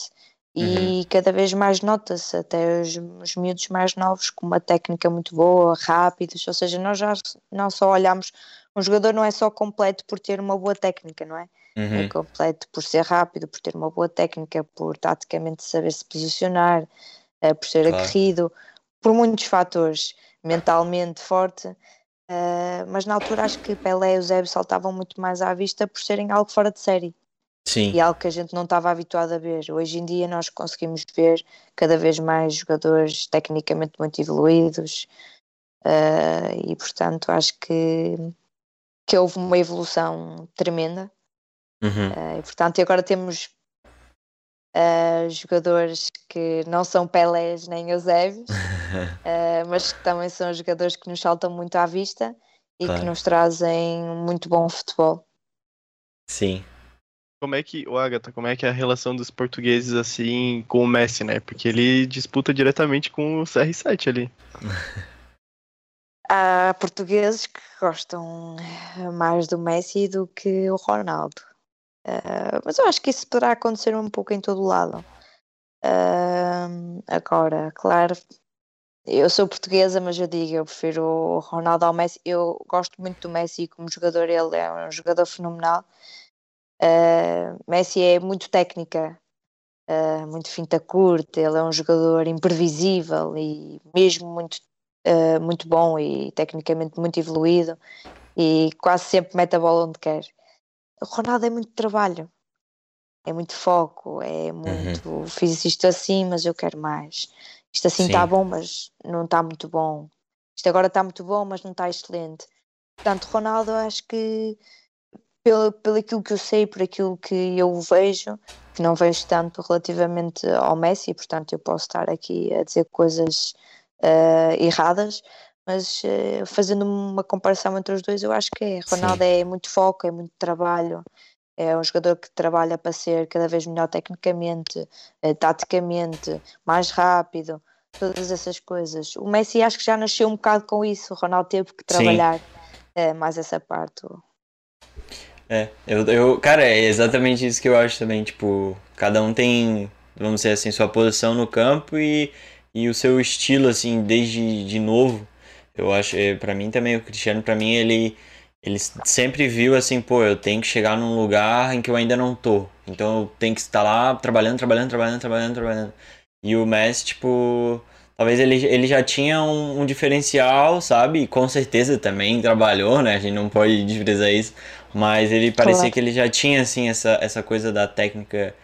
e uhum. cada vez mais nota-se até os, os miúdos mais novos com uma técnica muito boa, rápidos, ou seja, nós já não só olhamos, um jogador não é só completo por ter uma boa técnica, não é? uhum. é completo por ser rápido, por ter uma boa técnica, por taticamente saber se posicionar, uh, por ser claro. aguerrido, por muitos fatores, mentalmente forte. Uh, mas na altura acho que Pelé e Eusébio saltavam muito mais à vista por serem algo fora de série. Sim. E algo que a gente não estava habituado a ver. Hoje em dia nós conseguimos ver cada vez mais jogadores tecnicamente muito evoluídos uh, e portanto acho que, que houve uma evolução tremenda Uhum. Uh, e, portanto, agora temos uh, jogadores que não são Pelés nem Eusébios, (laughs) uh, mas que também são jogadores que nos saltam muito à vista e claro. que nos trazem muito bom futebol. Sim. Como é que, o Agatha, como é que é a relação dos portugueses assim com o Messi, né? Porque ele disputa diretamente com o CR7 ali. (laughs) Há portugueses que gostam mais do Messi do que o Ronaldo. Uh, mas eu acho que isso poderá acontecer um pouco em todo lado. Uh, agora, claro, eu sou portuguesa, mas eu digo, eu prefiro o Ronaldo ao Messi. Eu gosto muito do Messi como jogador, ele é um jogador fenomenal. Uh, Messi é muito técnica, uh, muito finta curta, ele é um jogador imprevisível e mesmo muito, uh, muito bom e tecnicamente muito evoluído e quase sempre mete a bola onde quer. O Ronaldo é muito trabalho, é muito foco, é muito. Uhum. Fiz isto assim, mas eu quero mais. Isto assim está bom, mas não está muito bom. Isto agora está muito bom, mas não está excelente. Portanto, Ronaldo, acho que pelo, pelo aquilo que eu sei, por aquilo que eu vejo, que não vejo tanto relativamente ao Messi, portanto eu posso estar aqui a dizer coisas uh, erradas, mas uh, fazendo uma comparação entre os dois, eu acho que é. Ronaldo Sim. é muito foco, é muito trabalho, é um jogador que trabalha para ser cada vez melhor tecnicamente, uh, taticamente, mais rápido, todas essas coisas. O Messi acho que já nasceu um bocado com isso, o Ronaldo teve que trabalhar uh, mais essa parte. É, eu, eu, cara, é exatamente isso que eu acho também, tipo, cada um tem, vamos dizer assim, sua posição no campo e, e o seu estilo, assim, desde de novo. Eu acho, é, para mim também, o Cristiano, para mim, ele, ele sempre viu assim, pô, eu tenho que chegar num lugar em que eu ainda não tô. Então eu tenho que estar lá trabalhando, trabalhando, trabalhando, trabalhando, trabalhando. E o Messi, tipo, talvez ele, ele já tinha um, um diferencial, sabe? E com certeza também trabalhou, né? A gente não pode desprezar isso. Mas ele parecia claro. que ele já tinha, assim, essa, essa coisa da técnica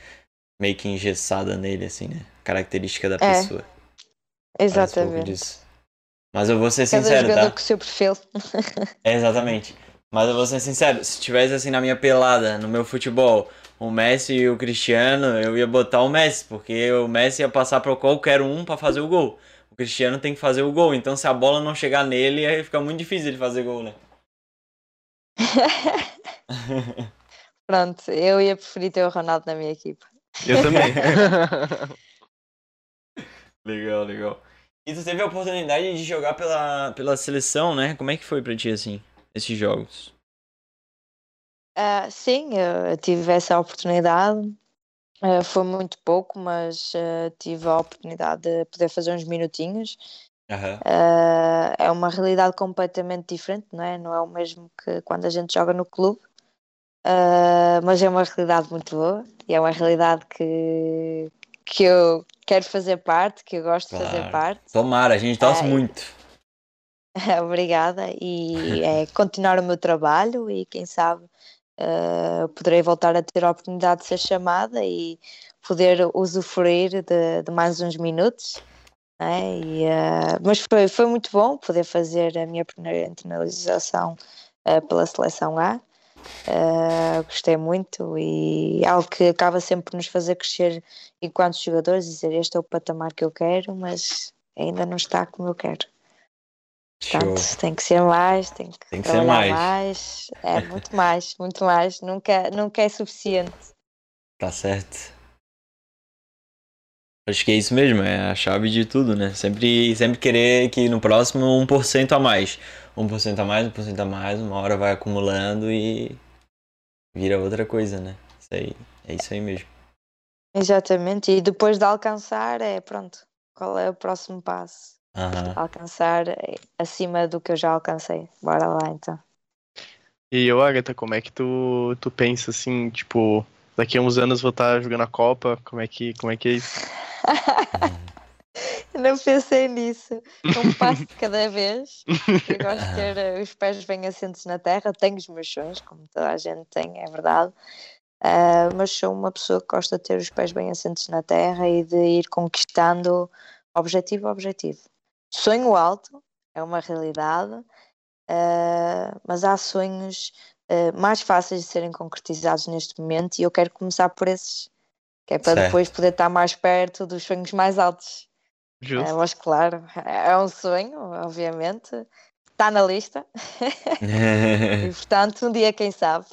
meio que engessada nele, assim, né? Característica da é. pessoa. Exatamente. Mas eu vou ser sincero, tá? com o seu perfil. É, exatamente. Mas eu vou ser sincero, se tivesse assim na minha pelada, no meu futebol, o Messi e o Cristiano, eu ia botar o Messi, porque o Messi ia passar para qualquer um para fazer o gol. O Cristiano tem que fazer o gol, então se a bola não chegar nele, aí fica muito difícil ele fazer gol, né? (laughs) Pronto, eu ia preferir ter o Ronaldo na minha equipa. Eu também. (laughs) legal, legal. E tu teve a oportunidade de jogar pela, pela seleção, né? Como é que foi pra ti, assim, esses jogos? Uh, sim, eu tive essa oportunidade. Uh, foi muito pouco, mas uh, tive a oportunidade de poder fazer uns minutinhos. Uhum. é uma realidade completamente diferente, não é? Não é o mesmo que quando a gente joga no clube. mas é uma realidade muito boa e é uma realidade que, que eu quero fazer parte, que eu gosto claro. de fazer parte. Tomara, a gente torce é, muito. (laughs) Obrigada. E é continuar o meu trabalho e quem sabe uh, poderei voltar a ter a oportunidade de ser chamada e poder usufruir de, de mais uns minutos. É? E, uh, mas foi, foi muito bom poder fazer a minha primeira internalização uh, pela seleção A. Uh, gostei muito e algo que acaba sempre por nos fazer crescer enquanto jogadores, dizer este é o patamar que eu quero, mas ainda não está como eu quero. Portanto, Show. tem que ser mais, tem que, tem que ser mais. mais. É muito mais, muito mais. Nunca, nunca é suficiente. Tá certo. Acho que é isso mesmo, é a chave de tudo, né? Sempre, sempre querer que no próximo 1% a mais. 1% a mais, 1% a mais, uma hora vai acumulando e vira outra coisa, né? Isso aí, é isso aí mesmo. Exatamente, e depois de alcançar, é pronto, qual é o próximo passo? Uhum. Alcançar acima do que eu já alcancei. Bora lá então. E eu, Agatha, como é que tu, tu pensa assim, tipo, daqui a uns anos vou estar jogando a Copa, como é que, como é, que é isso? (laughs) Não pensei nisso. Um passo de cada vez. Eu gosto de ter os pés bem assentes na terra. Tenho os meus sonhos, como toda a gente tem, é verdade. Uh, mas sou uma pessoa que gosta de ter os pés bem assentes na terra e de ir conquistando objetivo a objetivo. Sonho alto é uma realidade, uh, mas há sonhos uh, mais fáceis de serem concretizados neste momento e eu quero começar por esses, que é para certo. depois poder estar mais perto dos sonhos mais altos. Justo. Uh, mas claro, é um sonho, obviamente, está na lista (laughs) e portanto um dia quem sabe.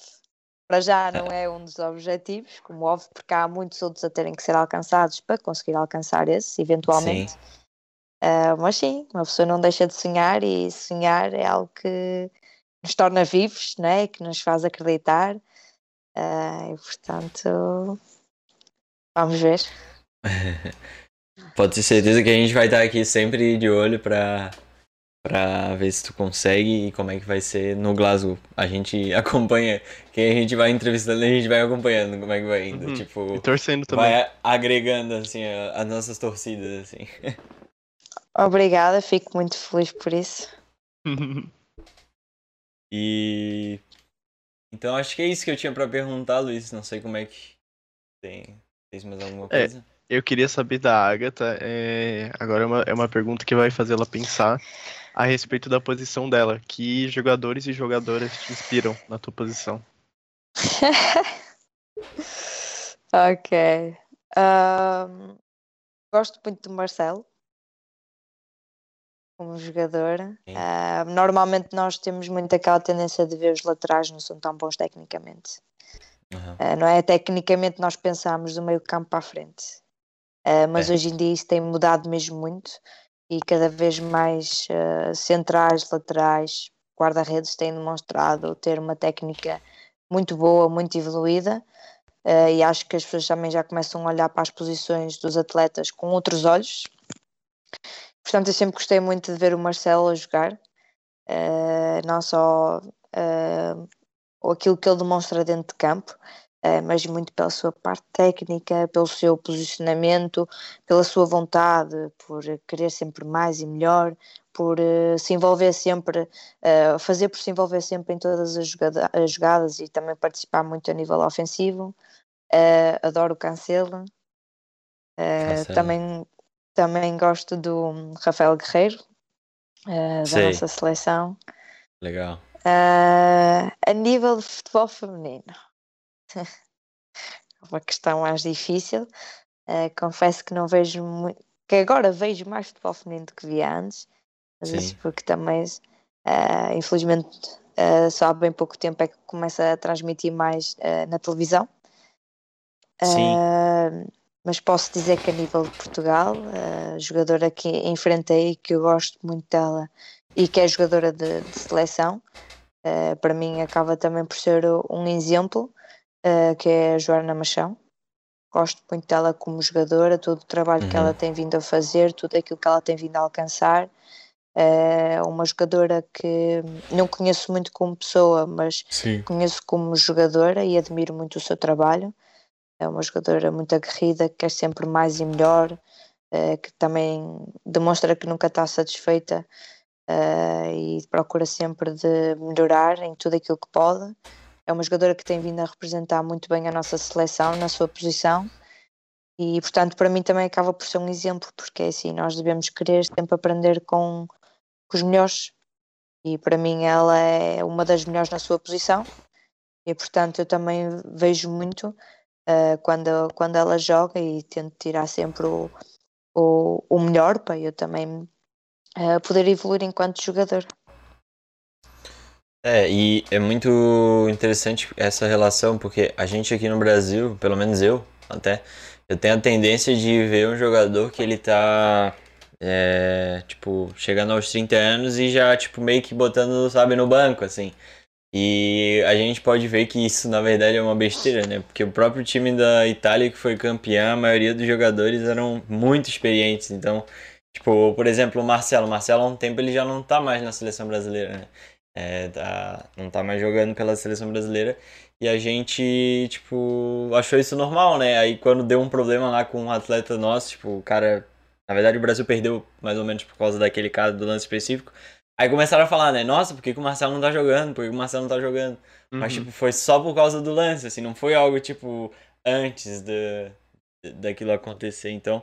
Para já não é um dos objetivos, como óbvio, porque há muitos outros a terem que ser alcançados para conseguir alcançar esse, eventualmente. Sim. Uh, mas sim, uma pessoa não deixa de sonhar e sonhar é algo que nos torna vivos, né? que nos faz acreditar. Uh, e portanto, vamos ver. (laughs) Pode ter certeza que a gente vai estar aqui sempre de olho para para ver se tu consegue e como é que vai ser no Glasgow. A gente (laughs) acompanha, quem a gente vai entrevistando, a gente vai acompanhando como é que vai indo, uhum. tipo, e torcendo também. Vai agregando assim as nossas torcidas assim. (laughs) Obrigada, fico muito feliz por isso. E então acho que é isso que eu tinha para perguntar, Luiz. Não sei como é que tem. Tem mais alguma é, coisa? É, eu queria saber da Agatha. É... Agora é uma, é uma pergunta que vai fazer ela pensar a respeito da posição dela. Que jogadores e jogadoras te inspiram na tua posição? (laughs) ok. Um, gosto muito do Marcelo. Como jogador. Ah, normalmente nós temos muito aquela tendência de ver os laterais não são tão bons tecnicamente. Aham. Ah, não é? Tecnicamente nós pensamos do meio campo para a frente. Ah, mas É. hoje em dia isso tem mudado mesmo muito e cada vez mais centrais, laterais, guarda-redes têm demonstrado ter uma técnica muito boa, muito evoluída. E acho que as pessoas também já começam a olhar para as posições dos atletas com outros olhos. Portanto, eu sempre gostei muito de ver o Marcelo a jogar, eh, não só eh, aquilo que ele demonstra dentro de campo, eh, mas muito pela sua parte técnica, pelo seu posicionamento, pela sua vontade, por querer sempre mais e melhor, por eh, se envolver sempre, eh, fazer por se envolver sempre em todas as, jogada- as jogadas e também participar muito a nível ofensivo. Eh, adoro o Cancelo. Cancelo. também, também gosto do Rafael Guerreiro, eh, da Sei. nossa seleção. Legal. Eh, a nível de futebol feminino, (laughs) uma questão mais difícil. Eh, confesso que não vejo muito, que agora vejo mais futebol feminino do que via antes, mas isso porque também, eh, infelizmente, só há bem pouco tempo é que começa a transmitir mais na televisão. Sim. Mas posso dizer que a nível de Portugal, a jogadora que enfrentei, que eu gosto muito dela e que é jogadora de, de seleção, eh, para mim acaba também por ser um exemplo, eh, que é a Joana Machão. Gosto muito dela como jogadora, todo o trabalho que Uhum. ela tem vindo a fazer, tudo aquilo que ela tem vindo a alcançar. É uma jogadora que não conheço muito como pessoa, mas Sim. conheço como jogadora e admiro muito o seu trabalho. É uma jogadora muito aguerrida, que quer sempre mais e melhor, eh, que também demonstra que nunca está satisfeita eh, e procura sempre de melhorar em tudo aquilo que pode. É uma jogadora que tem vindo a representar muito bem a nossa seleção na sua posição e, portanto, para mim também acaba por ser um exemplo, porque é assim, nós devemos querer sempre aprender com, com os melhores e para mim ela é uma das melhores na sua posição e, portanto, eu também vejo muito eh, quando, quando ela joga e tento tirar sempre o, o, o melhor para eu também eh, poder evoluir enquanto jogador. É, e é muito interessante essa relação, porque a gente aqui no Brasil, pelo menos eu, até, eu tenho a tendência de ver um jogador que ele tá, é, tipo, chegando aos 30 anos e já, tipo, meio que botando, sabe, no banco, assim. E a gente pode ver que isso, na verdade, é uma besteira, né? Porque o próprio time da Itália que foi campeão, a maioria dos jogadores eram muito experientes, então... Tipo, por exemplo, o Marcelo. O Marcelo há um tempo ele já não tá mais na seleção brasileira, né? É, tá, não tá mais jogando pela seleção brasileira. E a gente, tipo, achou isso normal, né? Aí quando deu um problema lá com um atleta nosso, tipo, o cara. Na verdade o Brasil perdeu mais ou menos por causa daquele caso do lance específico. Aí começaram a falar, né? Nossa, por que, que o Marcelo não tá jogando? Por que, que o Marcelo não tá jogando? Mas, Uhum. tipo, foi só por causa do lance, assim, não foi algo, tipo, antes da, daquilo acontecer. Então,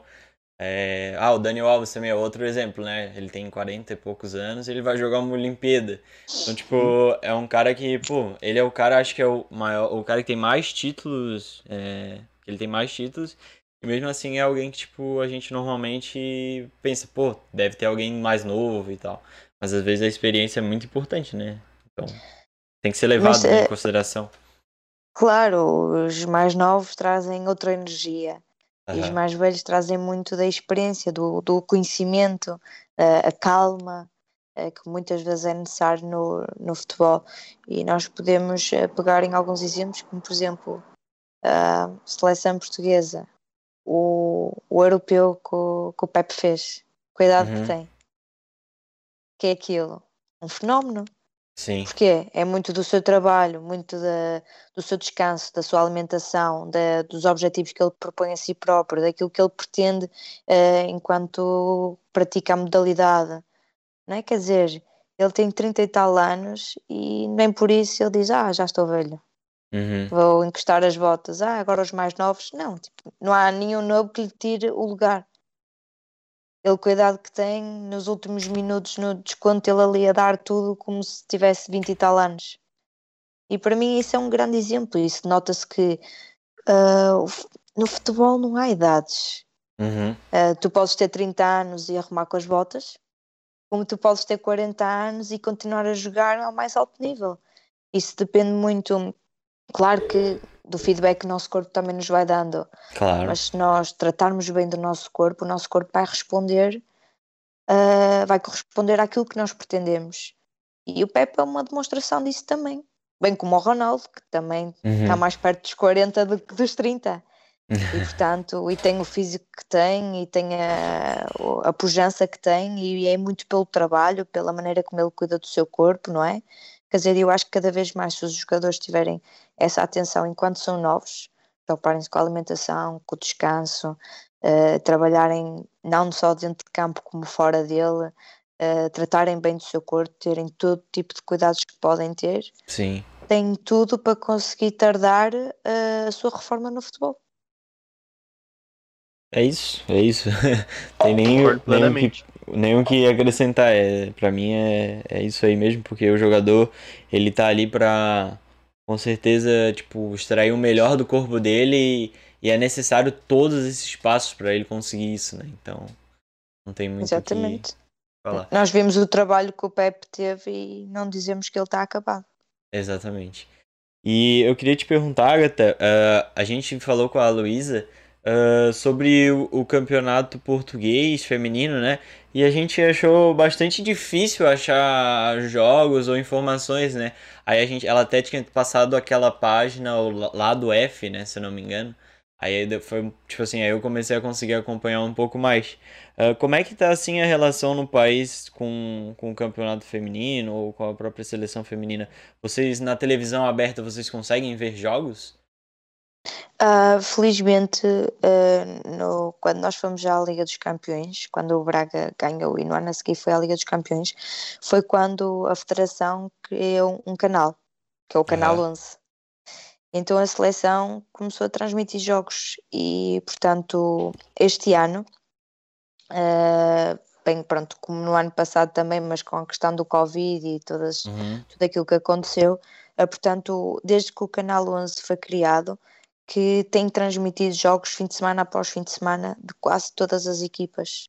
é... ah, o Daniel Alves também é outro exemplo, né? Ele tem 40 e poucos anos, ele vai jogar uma Olimpíada. Então, tipo, é um cara que, pô, ele é o cara, acho que é o maior, o cara que tem mais títulos, é... ele tem mais títulos, e mesmo assim é alguém que, tipo, a gente normalmente pensa, pô, deve ter alguém mais novo e tal. Mas às vezes a experiência é muito importante, né? Então, tem que ser levado Mas, em é- consideração. Claro, os mais novos trazem outra energia e os mais velhos trazem muito da experiência, do, do conhecimento, eh, a calma, eh, que muitas vezes é necessário no, no futebol. E nós podemos eh, pegar em alguns exemplos, como por exemplo a seleção portuguesa, o, o europeu que o, que o Pepe fez, com a idade Uhum. que tem. Que é aquilo? Um fenómeno. Sim. Porque é muito do seu trabalho, muito da, do seu descanso, da sua alimentação, da- dos objetivos que ele propõe a si próprio, daquilo que ele pretende eh, enquanto pratica a modalidade. Não é? Quer dizer, ele tem 30 e tal anos e nem por isso ele diz: Ah, já estou velho, Uhum. vou encostar as botas. Ah, agora os mais novos. Não, tipo, não há nenhum novo que lhe tire o lugar. Ele, idade que tem, nos últimos minutos no desconto, ele ali a dar tudo como se tivesse 20 e tal anos. E para mim isso é um grande exemplo. Isso nota-se que f- no futebol não há idades. Uhum. Ah, tu podes ter 30 anos e arrumar com as botas, como tu podes ter 40 anos e continuar a jogar ao mais alto nível. Isso depende muito, claro que do feedback que o nosso corpo também nos vai dando, Claro. mas se nós tratarmos bem do nosso corpo, o nosso corpo vai responder, ah, vai corresponder àquilo que nós pretendemos. E o Pepe é uma demonstração disso também. Bem como o Ronaldo, que também Uhum. está mais perto dos 40 do que dos 30. (laughs) E portanto, e tem o físico que tem, e tem a, a pujança que tem, e é muito pelo trabalho, pela maneira como ele cuida do seu corpo, não é? Quer dizer, eu acho que cada vez mais, se os jogadores tiverem essa atenção enquanto são novos, preocuparem-se com a alimentação, com o descanso, eh, trabalharem não só dentro de campo como fora dele, eh, tratarem bem do seu corpo, terem todo tipo de cuidados que podem ter, Sim. têm tudo para conseguir tardar eh, a sua reforma no futebol. É isso, é isso. (laughs) Tem nem, o que, o que acrescentar. É, pra mim é, é isso aí mesmo, porque o jogador, ele tá ali pra, com certeza, tipo, extrair o melhor do corpo dele e, e é necessário todos esses passos pra ele conseguir isso, né? Então, não tem muito o que Exatamente. falar. Nós vimos o trabalho que o Pepe teve e não dizemos que ele está acabado. Exatamente. E eu queria te perguntar, Agatha, ah, a gente falou com a Luísa ah, sobre o, o campeonato português feminino, né? E a gente achou bastante difícil achar jogos ou informações, né? Aí a gente, ela até tinha passado aquela página, o la- lado F, né? Se não me engano. Aí foi, tipo assim, aí eu comecei a conseguir acompanhar um pouco mais. Ah, como é que tá, assim, a relação no país com, com o campeonato feminino ou com a própria seleção feminina? Vocês, na televisão aberta, vocês conseguem ver jogos? Ah, felizmente, ah, no- quando nós fomos à Liga dos Campeões, quando o Braga ganhou e no ano a seguir foi à Liga dos Campeões, foi quando a Federação criou um canal, que é o Canal Aham. 11. Então a seleção começou a transmitir jogos e, portanto, este ano, ah, bem, pronto, como no ano passado também, mas com a questão do Covid e todas, Uhum. tudo aquilo que aconteceu. Portanto, desde que o Canal 11 foi criado, que tem transmitido jogos fim de semana após fim de semana de quase todas as equipas.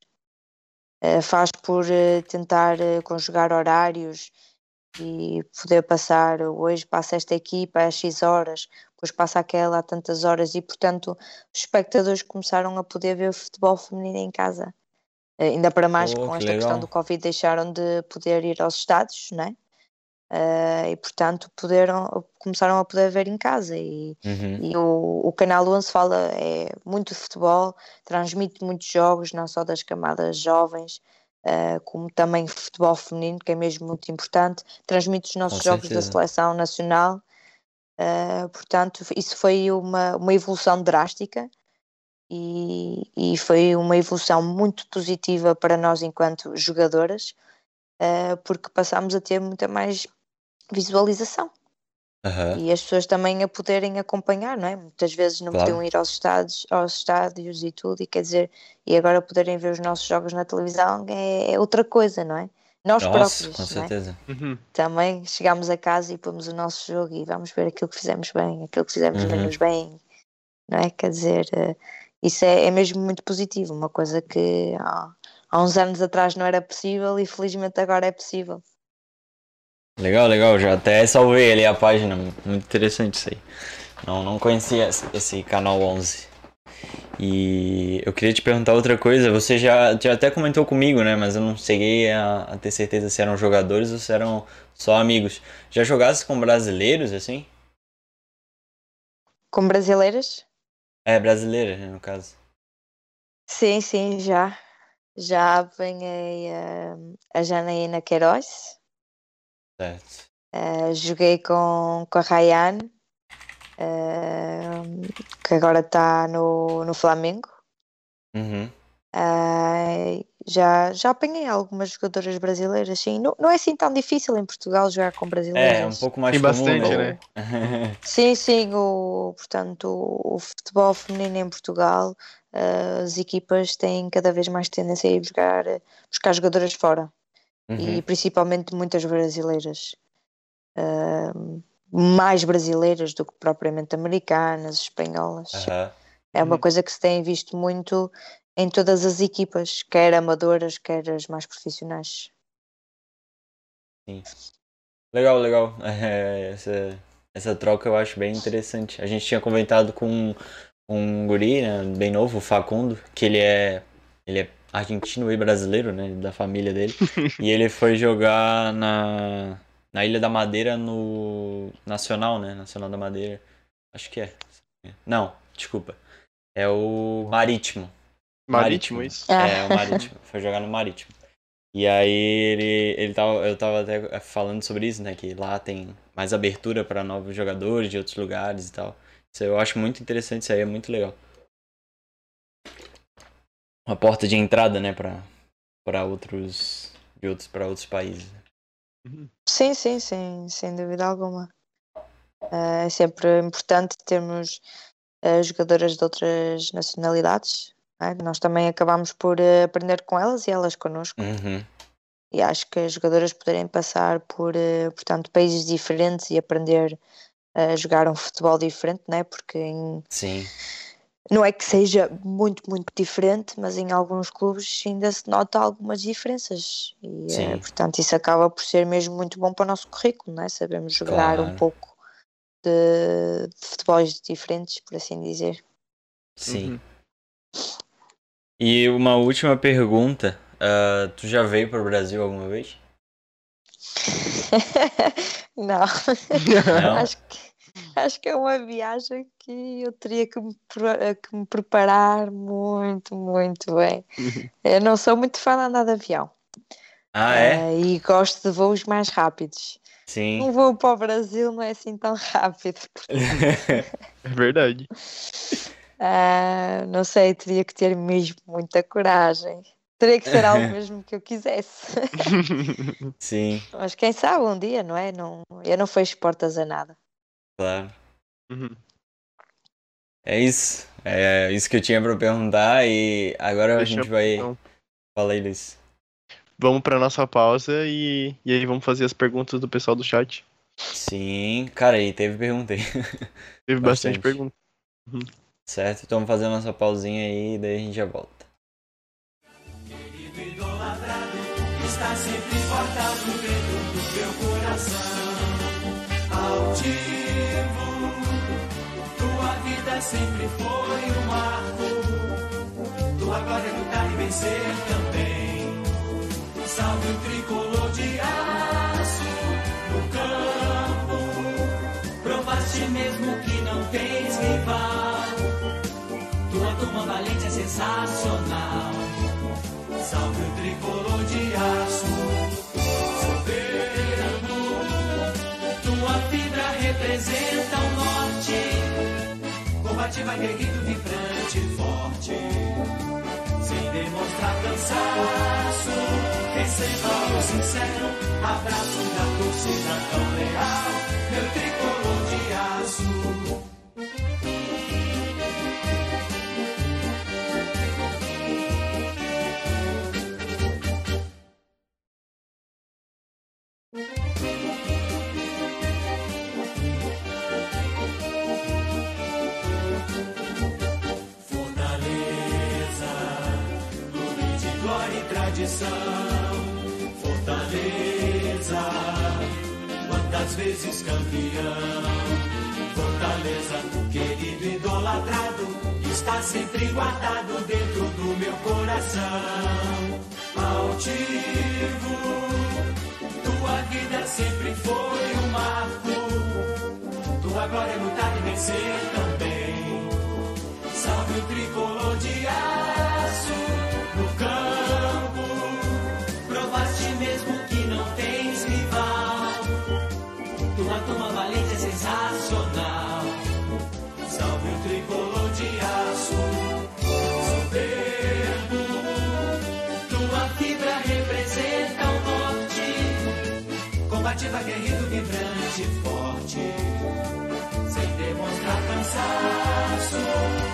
Eh, Faz por eh, tentar eh, conjugar horários e poder passar hoje passa esta equipa às X horas, depois passa aquela a tantas horas e, portanto, os espectadores começaram a poder ver o futebol feminino em casa. Ainda para mais Oh, com que esta questão legal. do Covid deixaram de poder ir aos estádios, não é? Eh, e portanto puderam, começaram a poder ver em casa. E, Uhum. e o, o Canal 11 fala é, muito de futebol, transmite muitos jogos, não só das camadas jovens, eh, como também futebol feminino, que é mesmo muito importante, transmite os nossos jogos da seleção nacional, eh, portanto isso foi uma, uma evolução drástica e, e foi uma evolução muito positiva para nós enquanto jogadoras, porque passámos a ter muita mais visualização Aham. e as pessoas também a poderem acompanhar, não é? Muitas vezes não Claro. podiam ir aos estádios, aos estádios e tudo, e quer dizer, e agora poderem ver os nossos jogos na televisão é, é outra coisa, não é? Nós Nossa, próprios, com não é? certeza. Uhum. Também chegámos a casa e pomos o nosso jogo e vamos ver aquilo que fizemos bem, aquilo que fizemos Uhum. menos bem, não é? Quer dizer, eh, isso é, é mesmo muito positivo, uma coisa que há, há uns anos atrás não era possível e felizmente agora é possível. Legal, legal. Já até salvei ali a página. Muito interessante isso aí. Não, não conhecia esse- canal 11. E eu queria te perguntar outra coisa. Você já, já até comentou comigo, né? Mas eu não cheguei a, a ter certeza se eram jogadores ou se eram só amigos. Já jogasse com brasileiros, assim? Com brasileiras? É, brasileiras, né, no caso. Sim, sim, já. Já apanhei eh, a Janaína Queiroz, Certo. eh, joguei com, com a Rayane, eh, que agora está no, no Flamengo. Uhum. Eh, já, já apanhei algumas jogadoras brasileiras, sim. Não, não é assim tão difícil em Portugal jogar com É, brasileiras. um pouco mais Tem comum, bastante, né? né? (laughs) Sim, sim, o, portanto, o, futebol feminino em Portugal, as equipas têm cada vez mais tendência a ir buscar, buscar jogadoras fora. E Uhum. principalmente muitas brasileiras. Ahm, mais brasileiras do que propriamente americanas, espanholas. Aham. É uma Uhum. coisa que se tem visto muito em todas as equipas, quer amadoras, quer as mais profissionais. Sim. Legal, legal. (laughs) É, essa, essa troca eu acho bem interessante. A gente tinha comentado com um guri, né, bem novo, o Facundo, que ele é, ele é argentino e brasileiro, né, da família dele. (laughs) e ele foi jogar na, na Ilha da Madeira no Nacional, né, Nacional da Madeira. Acho que é. Não, desculpa. É o Marítimo. Marítimo, isso? É, o Marítimo. Foi jogar no Marítimo. E aí ele, ele tava, eu tava até falando sobre isso, né? Que lá tem mais abertura para novos jogadores de outros lugares e tal. Isso eu acho muito interessante, isso aí é muito legal. Uma porta de entrada, né, para para outros de outros para outros países. Sim, sim, sim, sem dúvida alguma. Eh, é sempre importante termos uh, jogadoras de outras nacionalidades. é? Nós também acabamos por uh, aprender com elas e elas connosco. Uhum. E acho que as jogadoras poderem passar por, portanto, países diferentes e aprender a jogar um futebol diferente, né? porque em- Sim. Não é que seja muito, muito diferente, mas em alguns clubes ainda se nota algumas diferenças. E, eh, Sim. portanto, isso acaba por ser mesmo muito bom para o nosso currículo, não é? Sabemos jogar um Claro. pouco de, de futebols diferentes, por assim dizer. Sim. Uhum. E uma última pergunta. ah, tu já veio para o Brasil alguma vez? (laughs) não, Não? (laughs) acho que, (laughs) acho que é uma viagem que eu teria que me, pre- que me preparar muito, muito bem. Eu não sou muito fã de andar de avião Ah, é? eh, e gosto de voos mais rápidos. Sim. Um voo para o Brasil não é assim tão (laughs) rápido. (laughs) É verdade. Ah, não sei, teria que ter mesmo muita coragem. Teria que ser algo mesmo que eu quisesse. Sim, Mas quem sabe um dia, não é? Não, eu não fecho portas a nada. Claro. Uhum. É isso. É isso que eu tinha para perguntar e agora a Deixa gente eu- vai. então, Fala aí, Luiz. vamos pra nossa pausa e, e aí vamos fazer as perguntas do pessoal do chat. Sim, cara, e teve pergunta aí. (laughs) Teve bastante Bastante. pergunta. Certo? Então vamos fazer a nossa pausinha aí e daí a gente já volta. Querido idolatrado, está sempre guardado dentro do teu coração. Tua vida sempre foi um marco. Tua glória lutar e vencer também. Salve o tricolor de aço no campo. Provaste mesmo que não tens rival. Tua turma valente é sensacional. Salve o tricolor de aço, norte, combativa, guerreiro, vibrante, forte. Sem demonstrar cansaço, receba o sincero abraço da torcida tão leal. Meu tricolor de aço. Fortaleza, tradição. Fortaleza, quantas vezes campeão. Fortaleza, querido idolatrado, está sempre guardado dentro do meu coração. Altivo, tua vida sempre foi um marco. Tua glória é lutar e vencer também. Salve o tricolor de aço sensacional. Salve o tricolor de aço. Soberbo. Tua fibra representa o norte. Combativa, guerreiro, vibrante, forte sem demonstrar cansaço.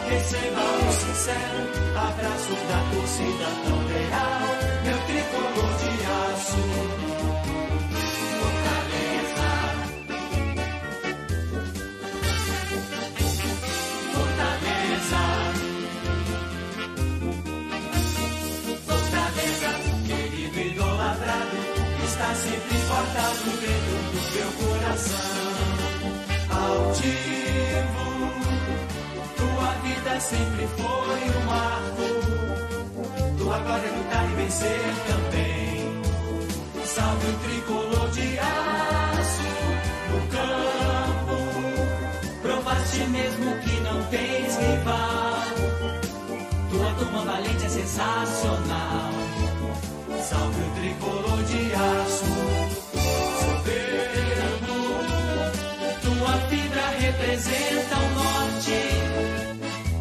Receba o sincero abraço da torcida tão leal, meu tricolor de aço. Sempre forte guardado dentro do meu coração. Altivo, tua vida sempre foi um marco. Tua glória é lutar e vencer também. Salve o tricolor de aço no campo. Provaste mesmo que não tens rival. Tua turma valente é sensacional. Salve o tricolor de aço. Soberbo, tua fibra representa o norte.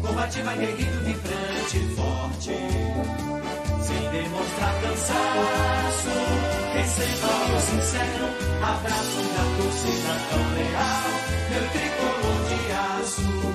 Combativa, guerreiro, vibrante forte. Sem demonstrar cansaço. Receba o sincero abraço da torcida tão leal. Meu tricolor de aço.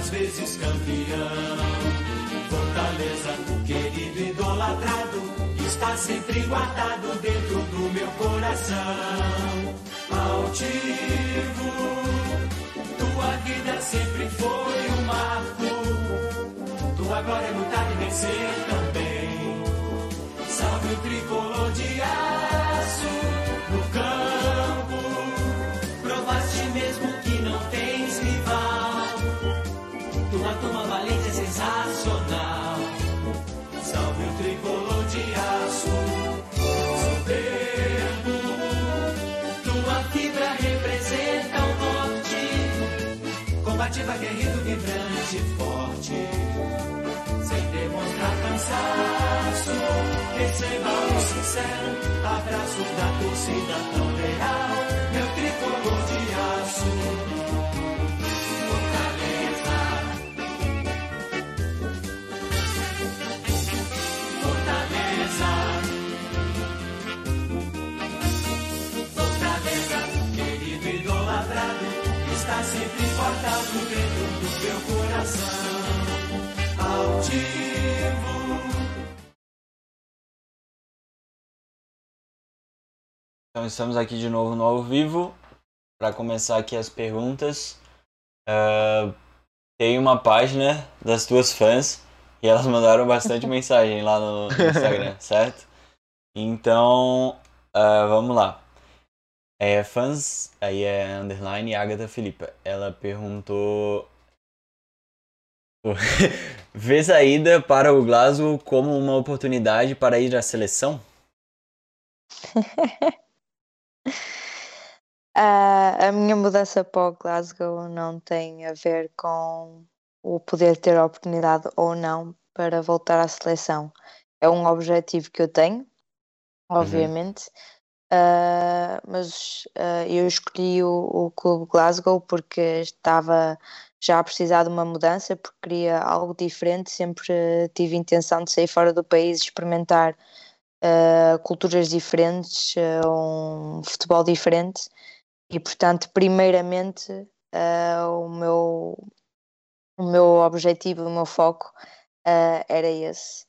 Quantas vezes campeão. Fortaleza, querido e idolatrado, está sempre guardado dentro do meu coração. Altivo, tua vida sempre foi um marco. Tua glória é lutar e vencer também. Tua turma valente é sensacional. Salve o tricolor de aço. Soberbo, tua fibra representa o norte. Combativa, guerreiro, vibrante forte sem demonstrar cansaço. Receba o sincero abraço da torcida tão leal, meu tricolor de aço. Sempre guardado dentro do teu coração altivo. Então estamos aqui de novo no ao vivo para começar aqui as perguntas. Ah, tem uma página das tuas fãs e elas mandaram bastante (laughs) mensagem lá no, no Instagram, certo? Então, ah, vamos lá. É, fãs, aí é underline Agatha Filipa. Ela perguntou (laughs) Vê a ida para o Glasgow como uma oportunidade para ir à seleção? (laughs) Ah, a minha mudança para o Glasgow não tem a ver com o poder ter a oportunidade ou não para voltar à seleção. É um objetivo que eu tenho, obviamente, Ah, mas ah, eu escolhi o, o Clube Glasgow porque estava já a precisar de uma mudança, porque queria algo diferente, sempre tive intenção de sair fora do país, experimentar ah, culturas diferentes, um futebol diferente e portanto primeiramente o meu o meu objetivo, o meu foco era esse.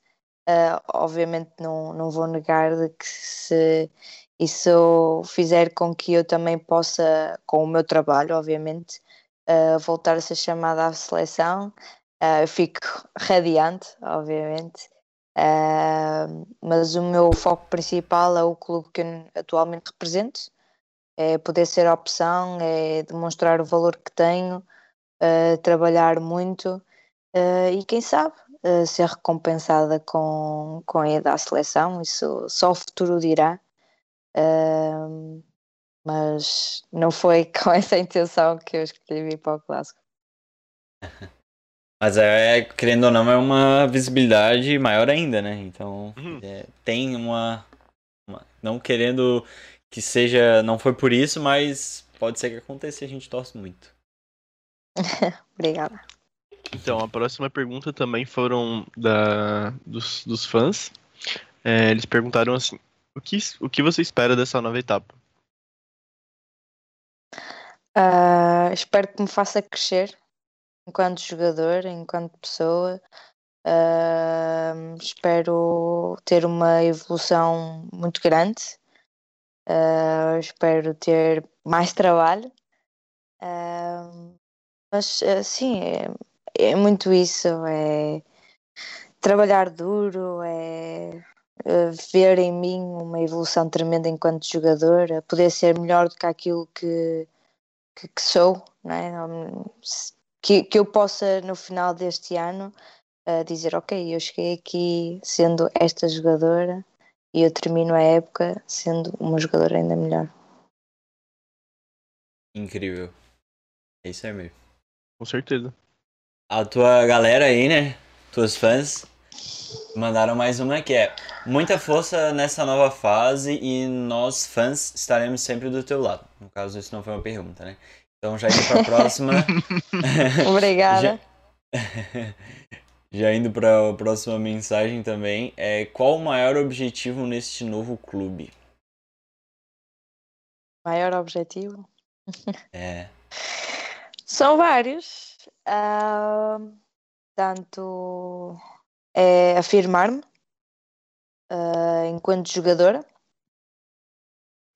Obviamente não, não vou negar de que se isso fizer com que eu também possa, com o meu trabalho, obviamente, ah, voltar a ser chamada à seleção, ah, eu fico (laughs) radiante, obviamente. Ah, mas o meu foco principal é o clube que eu atualmente represento, é poder ser a opção, é demonstrar o valor que tenho, uh, trabalhar muito uh, e quem sabe uh, ser recompensada com, com a ida à seleção, isso só o futuro dirá. Mas não foi (laughs) com essa intenção que eu escolhi vir para o Glasgow. Mas é, querendo ou não, é uma visibilidade maior ainda, né? Então Uhum. é, tem uma, uma- Não querendo que seja. Não foi por isso, mas pode ser que aconteça e a gente torce muito. (laughs) Obrigada. Então, a próxima pergunta também foram da, dos, dos fãs. É, eles perguntaram assim: o que, o que você espera dessa nova etapa? Ah, espero que me faça crescer enquanto jogador, enquanto pessoa. Ah, espero ter uma evolução muito grande. Ah, espero ter mais trabalho. Mas sim, é, é muito isso. É trabalhar duro, é ver em mim uma evolução tremenda enquanto jogador, a poder ser melhor do que aquilo que, que, que sou, não é? Que, que eu possa no final deste ano eh, dizer, ok, eu cheguei aqui sendo esta jogadora e eu termino a época sendo uma jogadora ainda melhor. Incrível. É isso aí mesmo. Com certeza. A tua galera aí, né? Tuas fãs mandaram mais uma que é muita força nessa nova fase e nós fãs estaremos sempre do teu lado. No caso, isso não foi uma pergunta, né? Então já indo para a (laughs) próxima. (laughs) Obrigada. Já (laughs) indo para a próxima mensagem também, é qual o maior objetivo neste novo clube? Maior objetivo? É, São vários. Ah, tanto é afirmar-me ah, enquanto jogadora,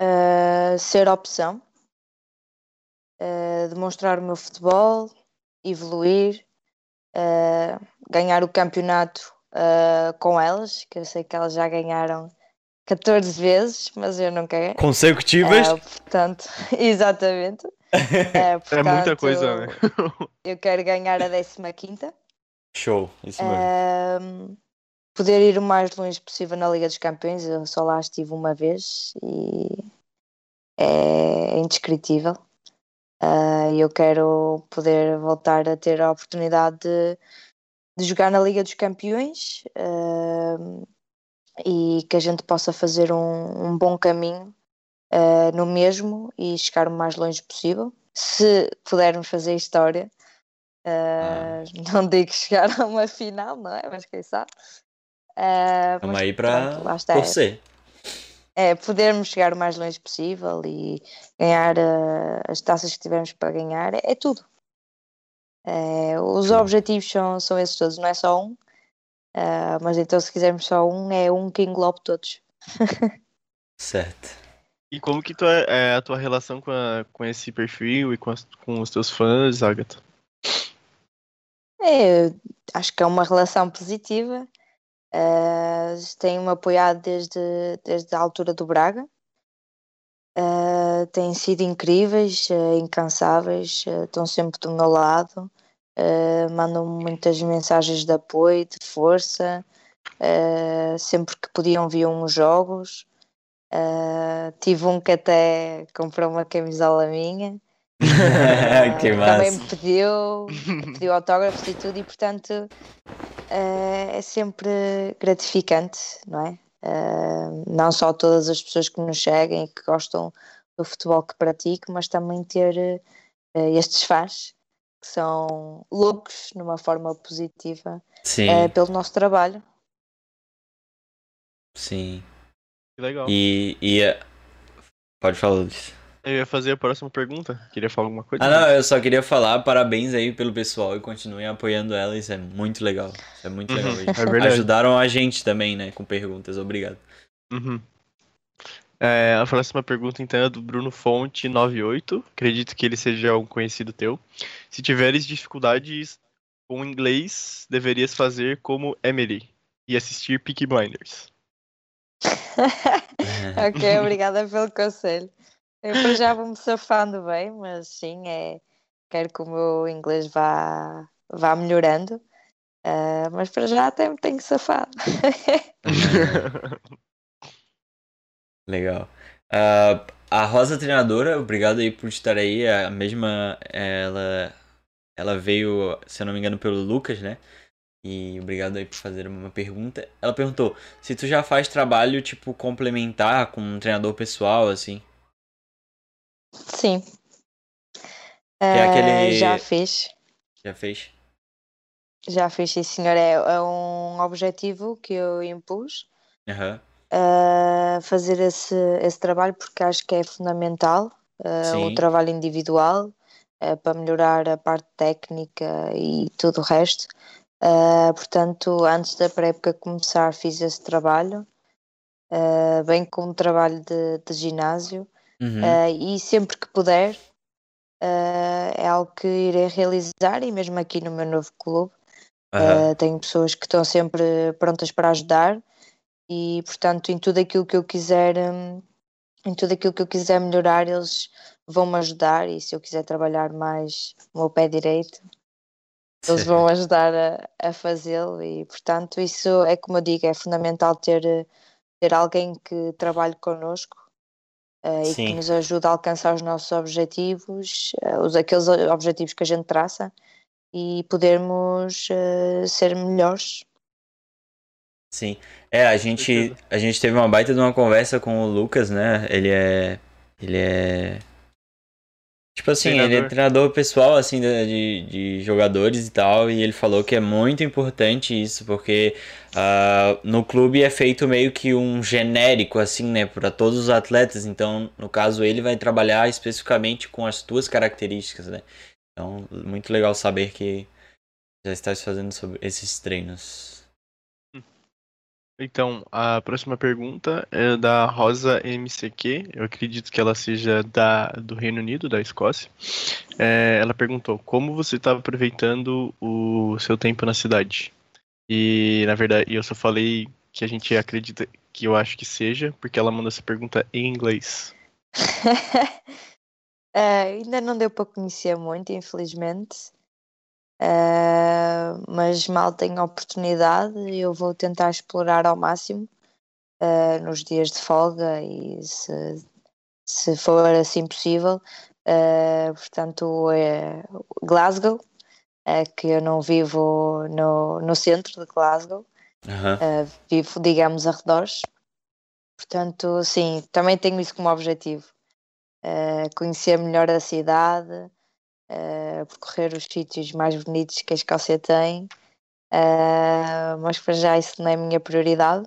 ah, ser opção, ah, demonstrar o meu futebol, evoluir, ganhar o campeonato com elas, que eu sei que elas já ganharam 14 vezes, mas eu não quero. consecutivas? Portanto, (laughs) exatamente. Ah, (laughs) É muita portanto, coisa, né? Eu quero ganhar a 15 Show, isso mesmo. Ahm, poder ir o mais longe possível na Liga dos Campeões. Eu só lá estive uma vez e é indescritível. E eu quero poder voltar a ter a oportunidade de, de jogar na Liga dos Campeões ahm, e que a gente possa fazer um, um bom caminho ah, no mesmo e chegar o mais longe possível. Se pudermos fazer história, ah, (laughs) não digo chegar a uma final, não é? Mas quem sabe. Estamos mas aí para está. torcer. É podermos chegar o mais longe possível e ganhar ah, as taças que tivermos para ganhar, é, é tudo. É, os Sim. objetivos são, são esses todos, não é só um. Ah, mas então, se quisermos só um, é um que englobe todos. (laughs) Certo. E como que tu é, é a tua relação com, a- com esse perfil e com, as- com os teus fãs, Agatha? É, acho que é uma relação positiva. Uh, Têm-me apoiado desde, desde a altura do Braga. Uh, têm sido incríveis, uh, incansáveis, uh, estão sempre do meu lado, mandam-me muitas mensagens de apoio, de força. sempre que podiam viam os jogos. Tive um que até comprou uma camisola minha. (laughs) que Uh, também massa. me pediu, pediu autógrafos e tudo, e portanto eh, é sempre gratificante, não é? Eh, não só todas as pessoas que nos seguem e que gostam do futebol que pratico, mas também ter eh, estes fãs que são loucos numa forma positiva Sim, pelo nosso trabalho. sim. Que legal. E, e pode falar, Luiz. Eu ia fazer a próxima pergunta. Queria falar alguma coisa? Ah, não, eu só queria falar parabéns aí pelo pessoal e continuem apoiando ela, isso é muito legal. Isso é muito legal. Uhum, Eles é verdade. Ajudaram a gente também, né, com perguntas, obrigado. Uhum. É, a próxima pergunta então é do Bruno Fonte 98. Acredito que ele seja um conhecido teu. Se tiveres dificuldades com inglês, deverias fazer como Emily e assistir Peaky Blinders. (laughs) ok, obrigada pelo conselho. Eu para já vou-me safando bem, mas sim, é, quero que o meu inglês vá, vá melhorando. Ah, mas para já até me tenho safado. (laughs) Legal. Ah, a Rosa Treinadora, obrigado aí por estar aí. A mesma, ela, ela veio, se eu não me engano, pelo Lucas, né? E obrigado aí por fazer uma pergunta. Ela perguntou se tu já faz trabalho, tipo, complementar com um treinador pessoal, assim. Sim. é Ah, aquele- Já fiz. Já fez? Já fiz, sim, senhor. É, é um objetivo que eu impus. Aham. a fazer esse, esse trabalho porque acho que é fundamental uh, o trabalho individual, uh, para melhorar a parte técnica e tudo o resto. Uh, portanto, antes da pré-época começar, fiz esse trabalho, uh, bem como trabalho de, de ginásio, Uhum. uh, e sempre que puder, uh, é algo que irei realizar, e mesmo aqui no meu novo clube. Aham. Uh, tenho pessoas que estão sempre prontas para ajudar e, portanto, em tudo aquilo que eu quiser, hum, em tudo aquilo que eu quiser melhorar, eles vão me ajudar. E se eu quiser trabalhar mais o meu pé direito, eles (laughs) vão ajudar a, a fazê-lo. E, portanto, isso é como eu digo, é fundamental ter, ter alguém que trabalhe connosco. Uh, e Sim. que nos ajude a alcançar os nossos objetivos, uh, os, aqueles objetivos que a gente traça, e podermos uh, ser melhores. Sim. É, a gente, a gente teve uma baita de uma conversa com o Lucas, né? Ele é. Ele é. Tipo assim, ele é Treinador. treinador pessoal, assim, de, de, jogadores e tal, e ele falou que é muito importante isso, porque ah, no clube é feito meio que um genérico, assim, né, para todos os atletas, então, no caso, ele vai trabalhar especificamente com as tuas características, né? Então, muito legal saber que já estás fazendo sobre esses treinos. Então, a próxima pergunta é da Rosa MCQ. Eu acredito que ela seja da, do Reino Unido, da Escócia. É, ela perguntou: como você está aproveitando o seu tempo na cidade? E, na verdade, eu só falei que a gente acredita que eu acho que seja, porque ela mandou essa pergunta em inglês. Uh, (laughs) ainda não deu para conhecer muito, infelizmente. Uh, mas mal tenho oportunidade, eu vou tentar explorar ao máximo uh, nos dias de folga e se, se for assim possível. Uh, portanto, é Glasgow, uh, que eu não vivo no, no centro de Glasgow, vivo, digamos, arredores. Portanto, sim, também tenho isso como objetivo. Conhecer melhor a cidade, uh, percorrer os sítios mais bonitos que a Escócia tem, uh, mas para já isso não é a minha prioridade.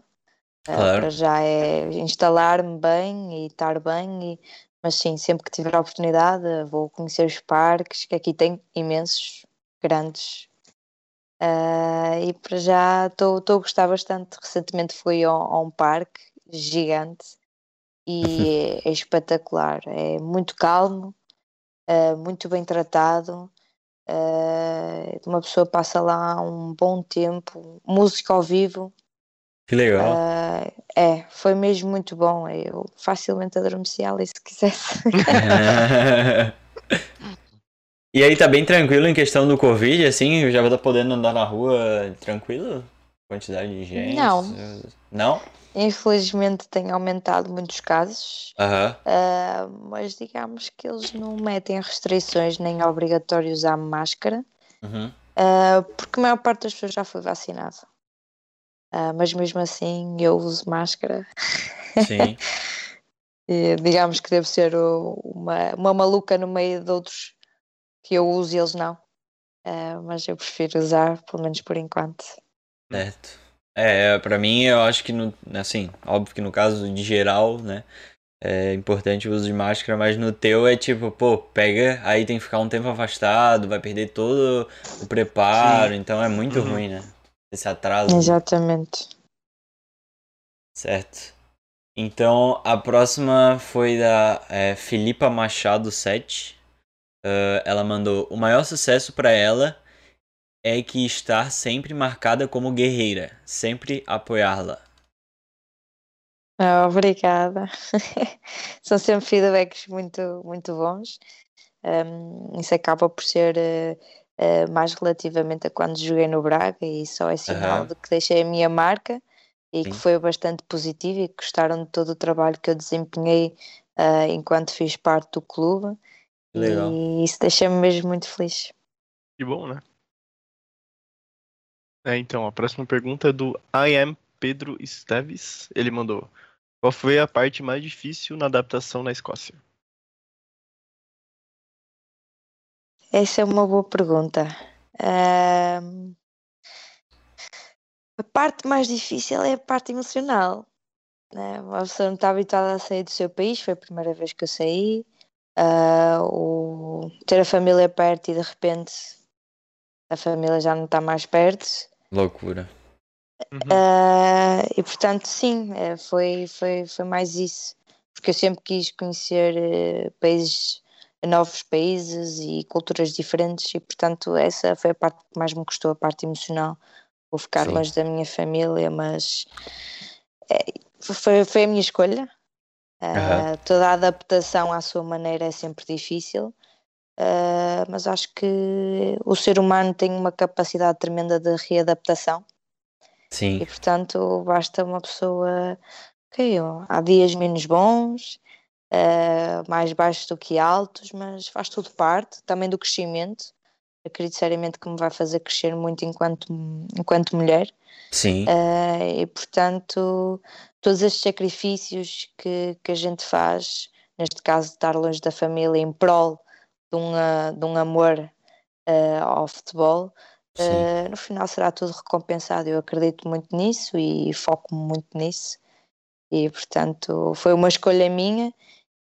Uh, Claro. Para já é instalar-me bem e estar bem, e- mas sim, sempre que tiver a oportunidade, vou conhecer os parques, que aqui tem imensos, grandes. E para já estou a gostar bastante. Recentemente fui a, a um parque gigante e é, (laughs) é espetacular. É muito calmo, uh, muito bem tratado. uh, uma pessoa passa lá um bom tempo, música ao vivo. Que legal. uh, é, foi mesmo muito bom. Eu facilmente adormecia ali se quisesse. (laughs) E aí tá bem tranquilo em questão do Covid, assim, já tá podendo andar na rua tranquilo? Quantidade de gente? Não. Não? Infelizmente tem aumentado muitos casos. Uh, mas digamos que eles não metem restrições nem é obrigatório usar máscara, Uhum. uh, porque a maior parte das pessoas já foi vacinada. Uh, mas mesmo assim eu uso máscara. Sim. (laughs) E digamos que devo ser uma, uma maluca no meio de outros que eu uso e eles não. Uh, mas eu prefiro usar, pelo menos por enquanto. Certo. É, pra mim eu acho que no, assim, óbvio que no caso de geral, né, é importante o uso de máscara, mas no teu é tipo, pô, pega, aí tem que ficar um tempo afastado, vai perder todo o preparo, então é muito Uhum. ruim, né? Esse atraso. Exatamente. Certo. Então, a próxima foi da é, Filipa Machado 7. Ah, ela mandou: O maior sucesso pra ela é que estar sempre marcada como guerreira, sempre apoiá-la. Ah, obrigada. (laughs) São sempre feedbacks muito, muito bons. Um, isso acaba por ser eh, eh, mais relativamente a quando joguei no Braga e só é sinal Aham. de que deixei a minha marca e que Sim. foi bastante positivo e que gostaram de todo o trabalho que eu desempenhei ah, enquanto fiz parte do clube Legal. e isso deixa-me mesmo muito feliz. Que bom, né? É, então, a próxima pergunta é do I am Pedro Esteves. Ele mandou: Qual foi a parte mais difícil na adaptação na Escócia? Essa é uma boa pergunta. A parte mais difícil é a parte emocional. Né? Uma pessoa não está habituada a sair do seu país, foi a primeira vez que eu saí. Uh, o, ter a família perto e de repente a família já não está mais perto. Loucura. Uhum. Uh, e portanto, sim, eh, foi, foi, foi mais isso. Porque eu sempre quis conhecer eh, países, novos países e culturas diferentes, e portanto, essa foi a parte que mais me custou, a parte emocional. Vou ficar Sim. longe da minha família, mas eh, foi, foi a minha escolha. Uh, toda a adaptação à sua maneira é sempre difícil, uh, mas acho que o ser humano tem uma capacidade tremenda de readaptação Sim. e portanto basta uma pessoa ok, há dias menos bons uh, mais baixos do que altos mas faz tudo parte também do crescimento acredito seriamente que me vai fazer crescer muito enquanto, enquanto mulher Sim. uh, e portanto todos estes sacrifícios que, que a gente faz neste caso de estar longe da família em prol de um, uh, de um amor uh, ao futebol. Uh, no final será tudo recompensado. Eu acredito muito nisso e foco muito nisso. E portanto foi uma escolha minha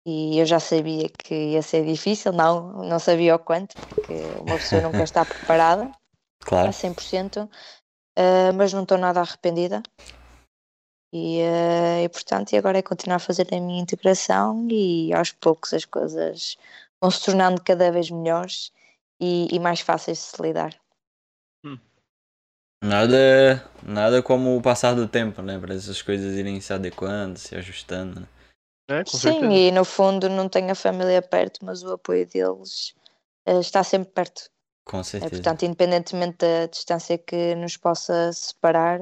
e eu já sabia que ia ser difícil, não, não sabia o quanto, porque uma pessoa nunca está (laughs) preparada a Claro. 100%, uh, mas não estou nada arrependida. E, uh, e portanto, e agora é continuar a fazer a minha integração e aos poucos as coisas vão se tornando cada vez melhores e, e mais fáceis de se lidar. Nada, nada como o passar do tempo, né? Para essas coisas irem se adequando, se ajustando. né? É, Sim, certeza. e no fundo não tenho a família perto, mas o apoio deles eh, está sempre perto. Com É, certeza. portanto, independentemente da distância que nos possa separar,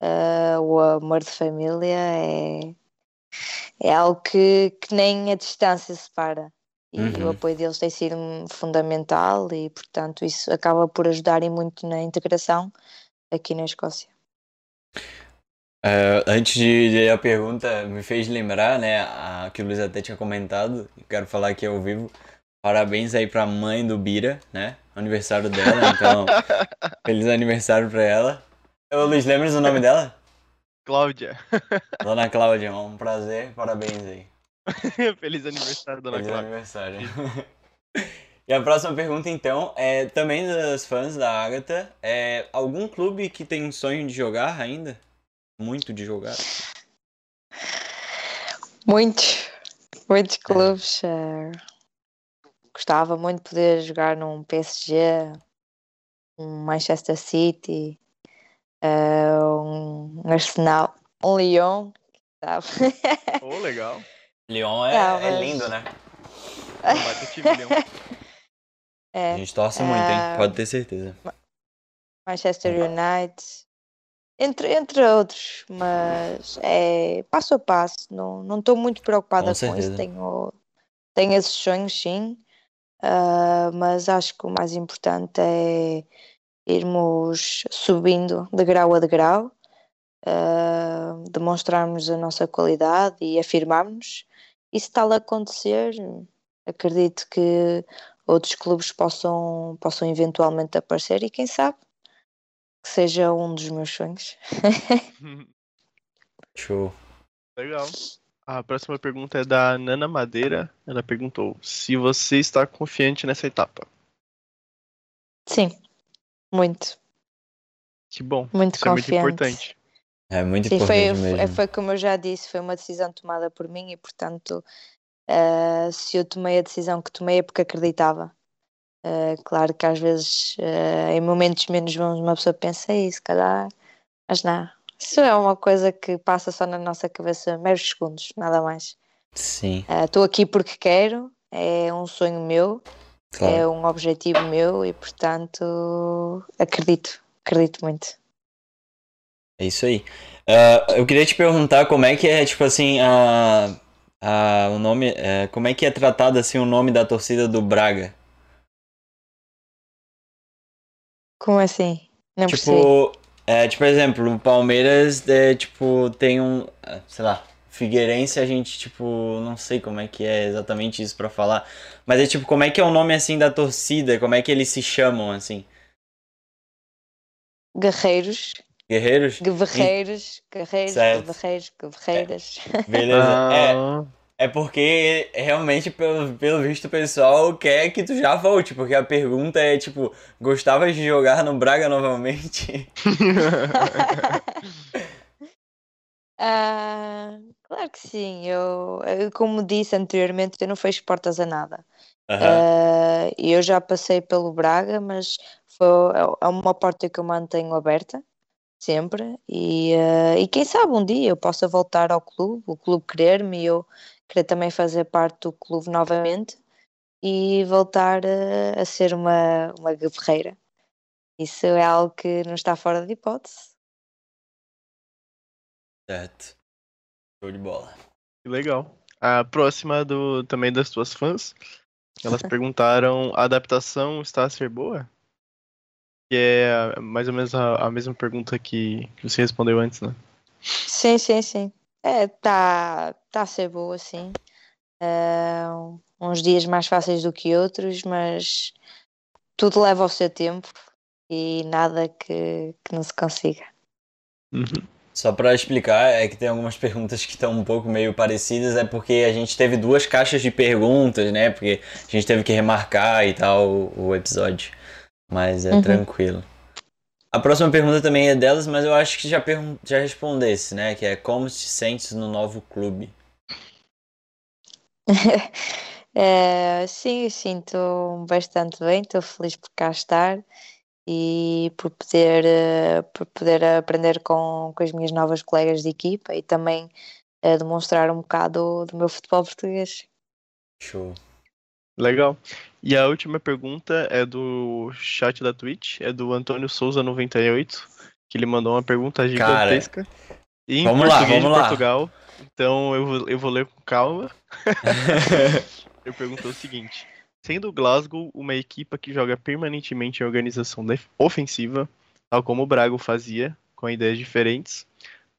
eh, o amor de família é, é algo que, que nem a distância separa. E Uhum. o apoio deles tem sido fundamental e, portanto, isso acaba por ajudar e muito na integração aqui na Escócia. Eh, antes de, de a pergunta, me fez lembrar, né? A, que o Luiz até tinha comentado. Quero falar aqui ao vivo. Parabéns aí pra mãe do Bira, né? Aniversário dela, então. (laughs) feliz aniversário pra ela. Ô Luiz, lembra do nome dela? Cláudia. Dona Cláudia, um prazer, parabéns aí. (laughs) Feliz aniversário, dona Feliz Cláudia. aniversário. (laughs) e a próxima pergunta, então, é também das fãs da Agatha. É algum clube que tem um sonho de jogar ainda? Muito de jogar? Muitos, muitos clubes. eh, gostava muito de poder jogar num PSG, um Manchester City, eh, um Arsenal, um Lyon, sabe? Oh, legal. (laughs) Lyon é, Não, é mas- lindo, né? Time, Leão. (laughs) A É, gente torce muito, hein? Ah, Pode ter certeza. Manchester United, entre, entre outros, mas é passo a passo, não não estou muito preocupada Com com, isso, tenho, tenho esses sonhos sim, ah, mas acho que o mais importante é irmos subindo de grau a degrau, ah, demonstrarmos a nossa qualidade e afirmarmos, e se tal acontecer, acredito que outros clubes possam, possam eventualmente aparecer e quem sabe que seja um dos meus sonhos. (laughs) Show. Legal. A próxima pergunta é da Nana Madeira. Ela perguntou se você está confiante nessa etapa. Sim, muito, Que bom. muito Isso é muito confiante. importante. É muito Sim, importante foi, mesmo. é- foi como eu já disse, foi uma decisão tomada por mim e, portanto, eh, se eu tomei a decisão que tomei é porque acreditava. Eh, claro que às vezes, eh, em momentos menos bons, uma pessoa pensa isso, se calhar, mas não. Isso é uma coisa que passa só na nossa cabeça meros segundos, nada mais. Sim, Estou aqui porque quero, é um sonho meu, é claro. um objetivo meu e, portanto, acredito, acredito muito. É isso aí. Ah, eu queria te perguntar como é que é, tipo assim, a, a, o nome. é, como é que é tratado assim o nome da torcida do Braga? Como assim? Não. Tipo, é, tipo, por exemplo, o Palmeiras é, tipo, tem um, é, sei lá, Figueirense, a gente, tipo, não sei como é que é exatamente isso pra falar, mas é tipo, como é que é o nome assim da torcida? Como é que eles se chamam assim? Guerreiros, Guerreiros? guerreiros, guerreiros, Certo. guerreiros, guerreiras. Beleza. (laughs) É, Ah, é porque realmente, pelo, pelo visto, o pessoal quer que tu já volte, porque a pergunta é tipo, gostavas de jogar no Braga novamente? (laughs) Ah, claro que sim. Eu, como disse anteriormente, eu não fecho portas a nada. Aham. Ah, eu já passei pelo Braga, mas foi, é uma porta que eu mantenho aberta sempre. E, ah, e quem sabe um dia eu possa voltar ao clube, o clube querer-me e eu querer também fazer parte do clube novamente e voltar a, a ser uma, uma guerreira. Isso é algo que não está fora de hipótese. Certo. Show de bola. Que legal. A próxima do também das tuas fãs. Elas (laughs) perguntaram: a adaptação está a ser boa? Que é mais ou menos a, a mesma pergunta que, que você respondeu antes, né? Sim, sim, sim. É, tá, tá a ser boa, sim. Ah, uns dias mais fáceis do que outros, mas tudo leva o seu tempo e nada que, que não se consiga. Uhum. Só pra explicar, é que tem algumas perguntas que estão um pouco meio parecidas, é porque a gente teve duas caixas de perguntas, né? Porque a gente teve que remarcar e tal o, o episódio. Mas é Uhum. tranquilo. A próxima pergunta também é delas, mas eu acho que já, já respondesse, né? Que é como te sentes no novo clube? (laughs) É, sim, sinto bastante bem, estou feliz por cá estar e por poder, eh, por poder aprender com, com as minhas novas colegas de equipa e também eh, demonstrar um bocado do meu futebol português. Show. Legal. E a última pergunta é do chat da Twitch, é do Antônio Souza98, que ele mandou uma pergunta gigantesca. em vamos lá, vamos lá. Portugal. Então eu vou, eu vou ler com calma. (laughs) Ele perguntou o seguinte: Sendo o Glasgow uma equipa que joga permanentemente em organização ofensiva, tal como o Braga fazia, com ideias diferentes,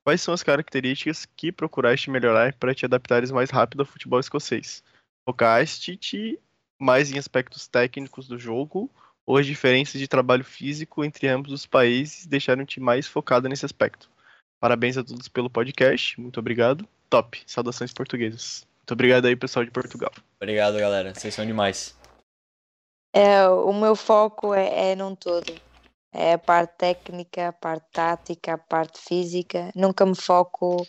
quais são as características que procuraste melhorar para te adaptares mais rápido ao futebol escocês? Focaste-te mais em aspectos técnicos do jogo ou as diferenças de trabalho físico entre ambos os países deixaram-te mais focada nesse aspecto? Parabéns a todos pelo podcast, muito obrigado. Top, saudações portuguesas. Muito obrigado aí, pessoal de Portugal. Obrigado, galera. Vocês são demais. É, o meu foco é, é num todo. É a parte técnica, a parte tática, a parte física. Nunca me foco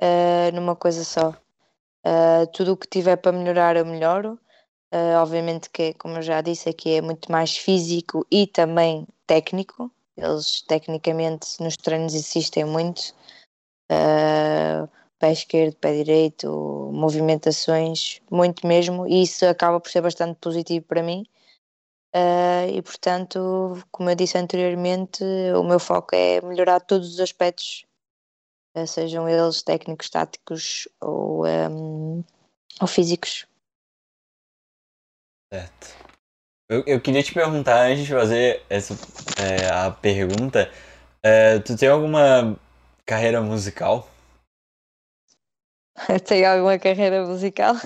eh, numa coisa só. Eh, tudo o que tiver para melhorar, eu melhoro. Eh, obviamente que, como eu já disse aqui, é muito mais físico e também técnico. Eles, tecnicamente, nos treinos insistem muito. Eh, pé esquerdo, pé direito, movimentações, muito mesmo. E isso acaba por ser bastante positivo para mim. Uh, e portanto, como eu disse anteriormente, o meu foco é melhorar todos os aspectos, uh, sejam eles técnicos, táticos ou, um, ou físicos. Certo. Eu, eu queria te perguntar, antes de fazer essa, é, a pergunta, é, tu tem alguma carreira musical? (laughs) Tem alguma carreira musical? (laughs)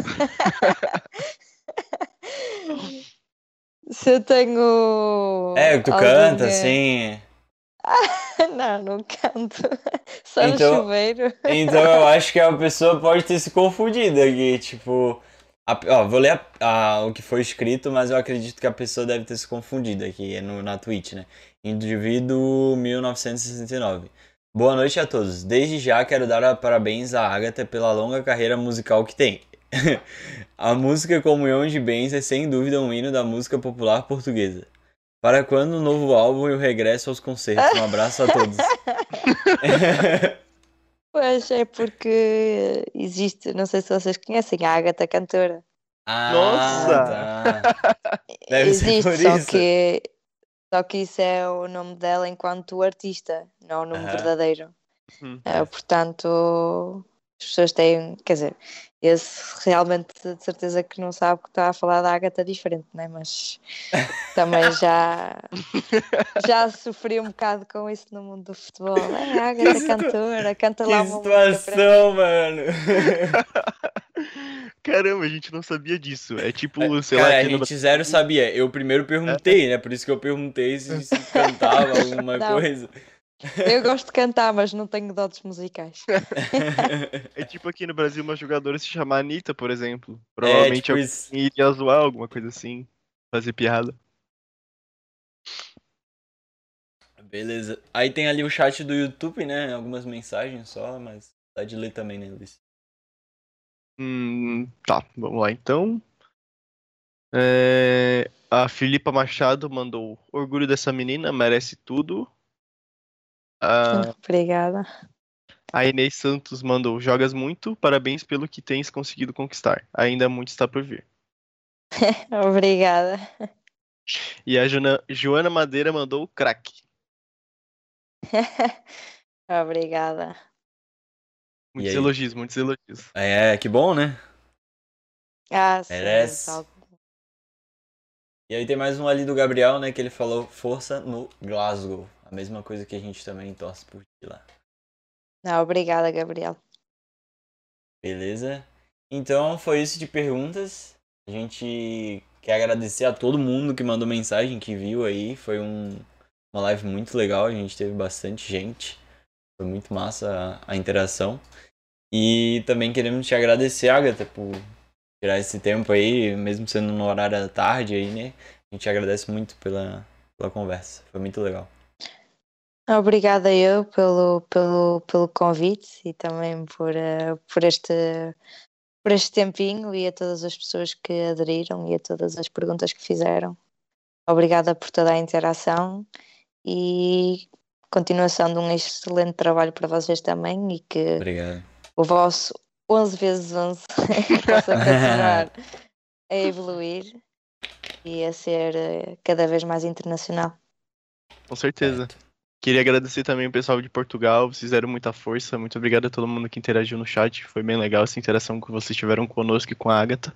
Se eu tenho. É, tu alguma- canta, (laughs) assim. Não, não canto. Só Então- no chuveiro. Então eu acho que a pessoa pode ter se confundido aqui, tipo. A- ó, vou ler a- a- o que foi escrito, mas eu acredito que a pessoa deve ter se confundido aqui é no, na Twitch, né? Indivíduo 1969. Boa noite a todos. Desde já quero dar parabéns à Agatha pela longa carreira musical que tem. (laughs) a música Comunhão de Bens é sem dúvida um hino da música popular portuguesa. Para quando o novo álbum e o regresso aos concertos? Um abraço a todos. (laughs) Pois é porque existe, não sei se vocês conhecem, a Agatha Cantora. Ah, Nossa! tá. Deve ser Existe, por só isso. que só que isso é o nome dela enquanto artista, não o nome verdadeiro. Hum. Eh, portanto, pessoas têm, quer dizer, esse realmente de certeza que não sabe que está a falar da Agatha diferente, né? Mas (laughs) também já já sofri um bocado com isso no mundo do futebol. É a Agatha situa- cantora, canta Que lá uma mim. situação, mano. (laughs) Caramba, a gente não sabia disso. É tipo, sei lá, Cara, a aqui no gente zero sabia. Eu primeiro perguntei, né? Por isso que eu perguntei se, (laughs) se cantava alguma Não. coisa. Eu gosto de cantar, mas não tenho dotes musicais. (laughs) É tipo aqui no Brasil uma jogadora se chamar Anitta, por exemplo. É, Provavelmente tipo alguém isso. iria zoar alguma coisa assim. Fazer piada. Beleza. Aí tem ali o chat do YouTube, né? Algumas mensagens só, mas dá de ler também, né, Luiz? Hum, tá, vamos lá então. É, a Filipa Machado mandou orgulho dessa menina, merece tudo. A, (laughs) Obrigada. a Inês Santos mandou jogas muito, parabéns pelo que tens conseguido conquistar. Ainda muito está por vir. (laughs) Obrigada. E a Jona- Joana Madeira mandou craque. (laughs) Obrigada. Muitos elogios, muitos elogios. É, que bom, né? Ah, sim, Merece. tal. E aí tem mais um ali do Gabriel, né? Que ele falou força no Glasgow. A mesma coisa que a gente também torce por ti lá. Não, obrigada, Gabriel. Beleza? Então foi isso de perguntas. A gente quer agradecer a todo mundo que mandou mensagem, que viu aí. Foi um, uma live muito legal. A gente teve bastante gente. Foi muito massa a, a interação. E também queremos te agradecer, Agatha, por tirar esse tempo aí, mesmo sendo no horário da tarde aí, né? A gente agradece muito pela, pela conversa. Foi muito legal. Obrigada eu pelo, pelo, pelo convite e também por, eh, por, este, por este tempinho e a todas as pessoas que aderiram e a todas as perguntas que fizeram. Obrigada por toda a interação e continuação de um excelente trabalho para vocês também e que Obrigado. o vosso 11 vezes 11 (laughs) possa continuar (laughs) a evoluir e a ser eh, cada vez mais internacional. Com certeza. Queria agradecer também o pessoal de Portugal, vocês fizeram muita força. Muito obrigado a todo mundo que interagiu no chat. Foi bem legal essa interação que vocês tiveram conosco e com a Agatha.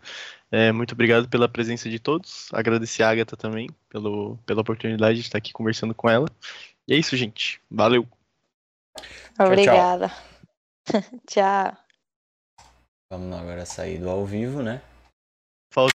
É, muito obrigado pela presença de todos. Agradecer a Agatha também pelo, pela oportunidade de estar aqui conversando com ela. E é isso, gente. Valeu. tchau. Obrigada. (laughs) tchau. Vamos agora sair do ao vivo, né?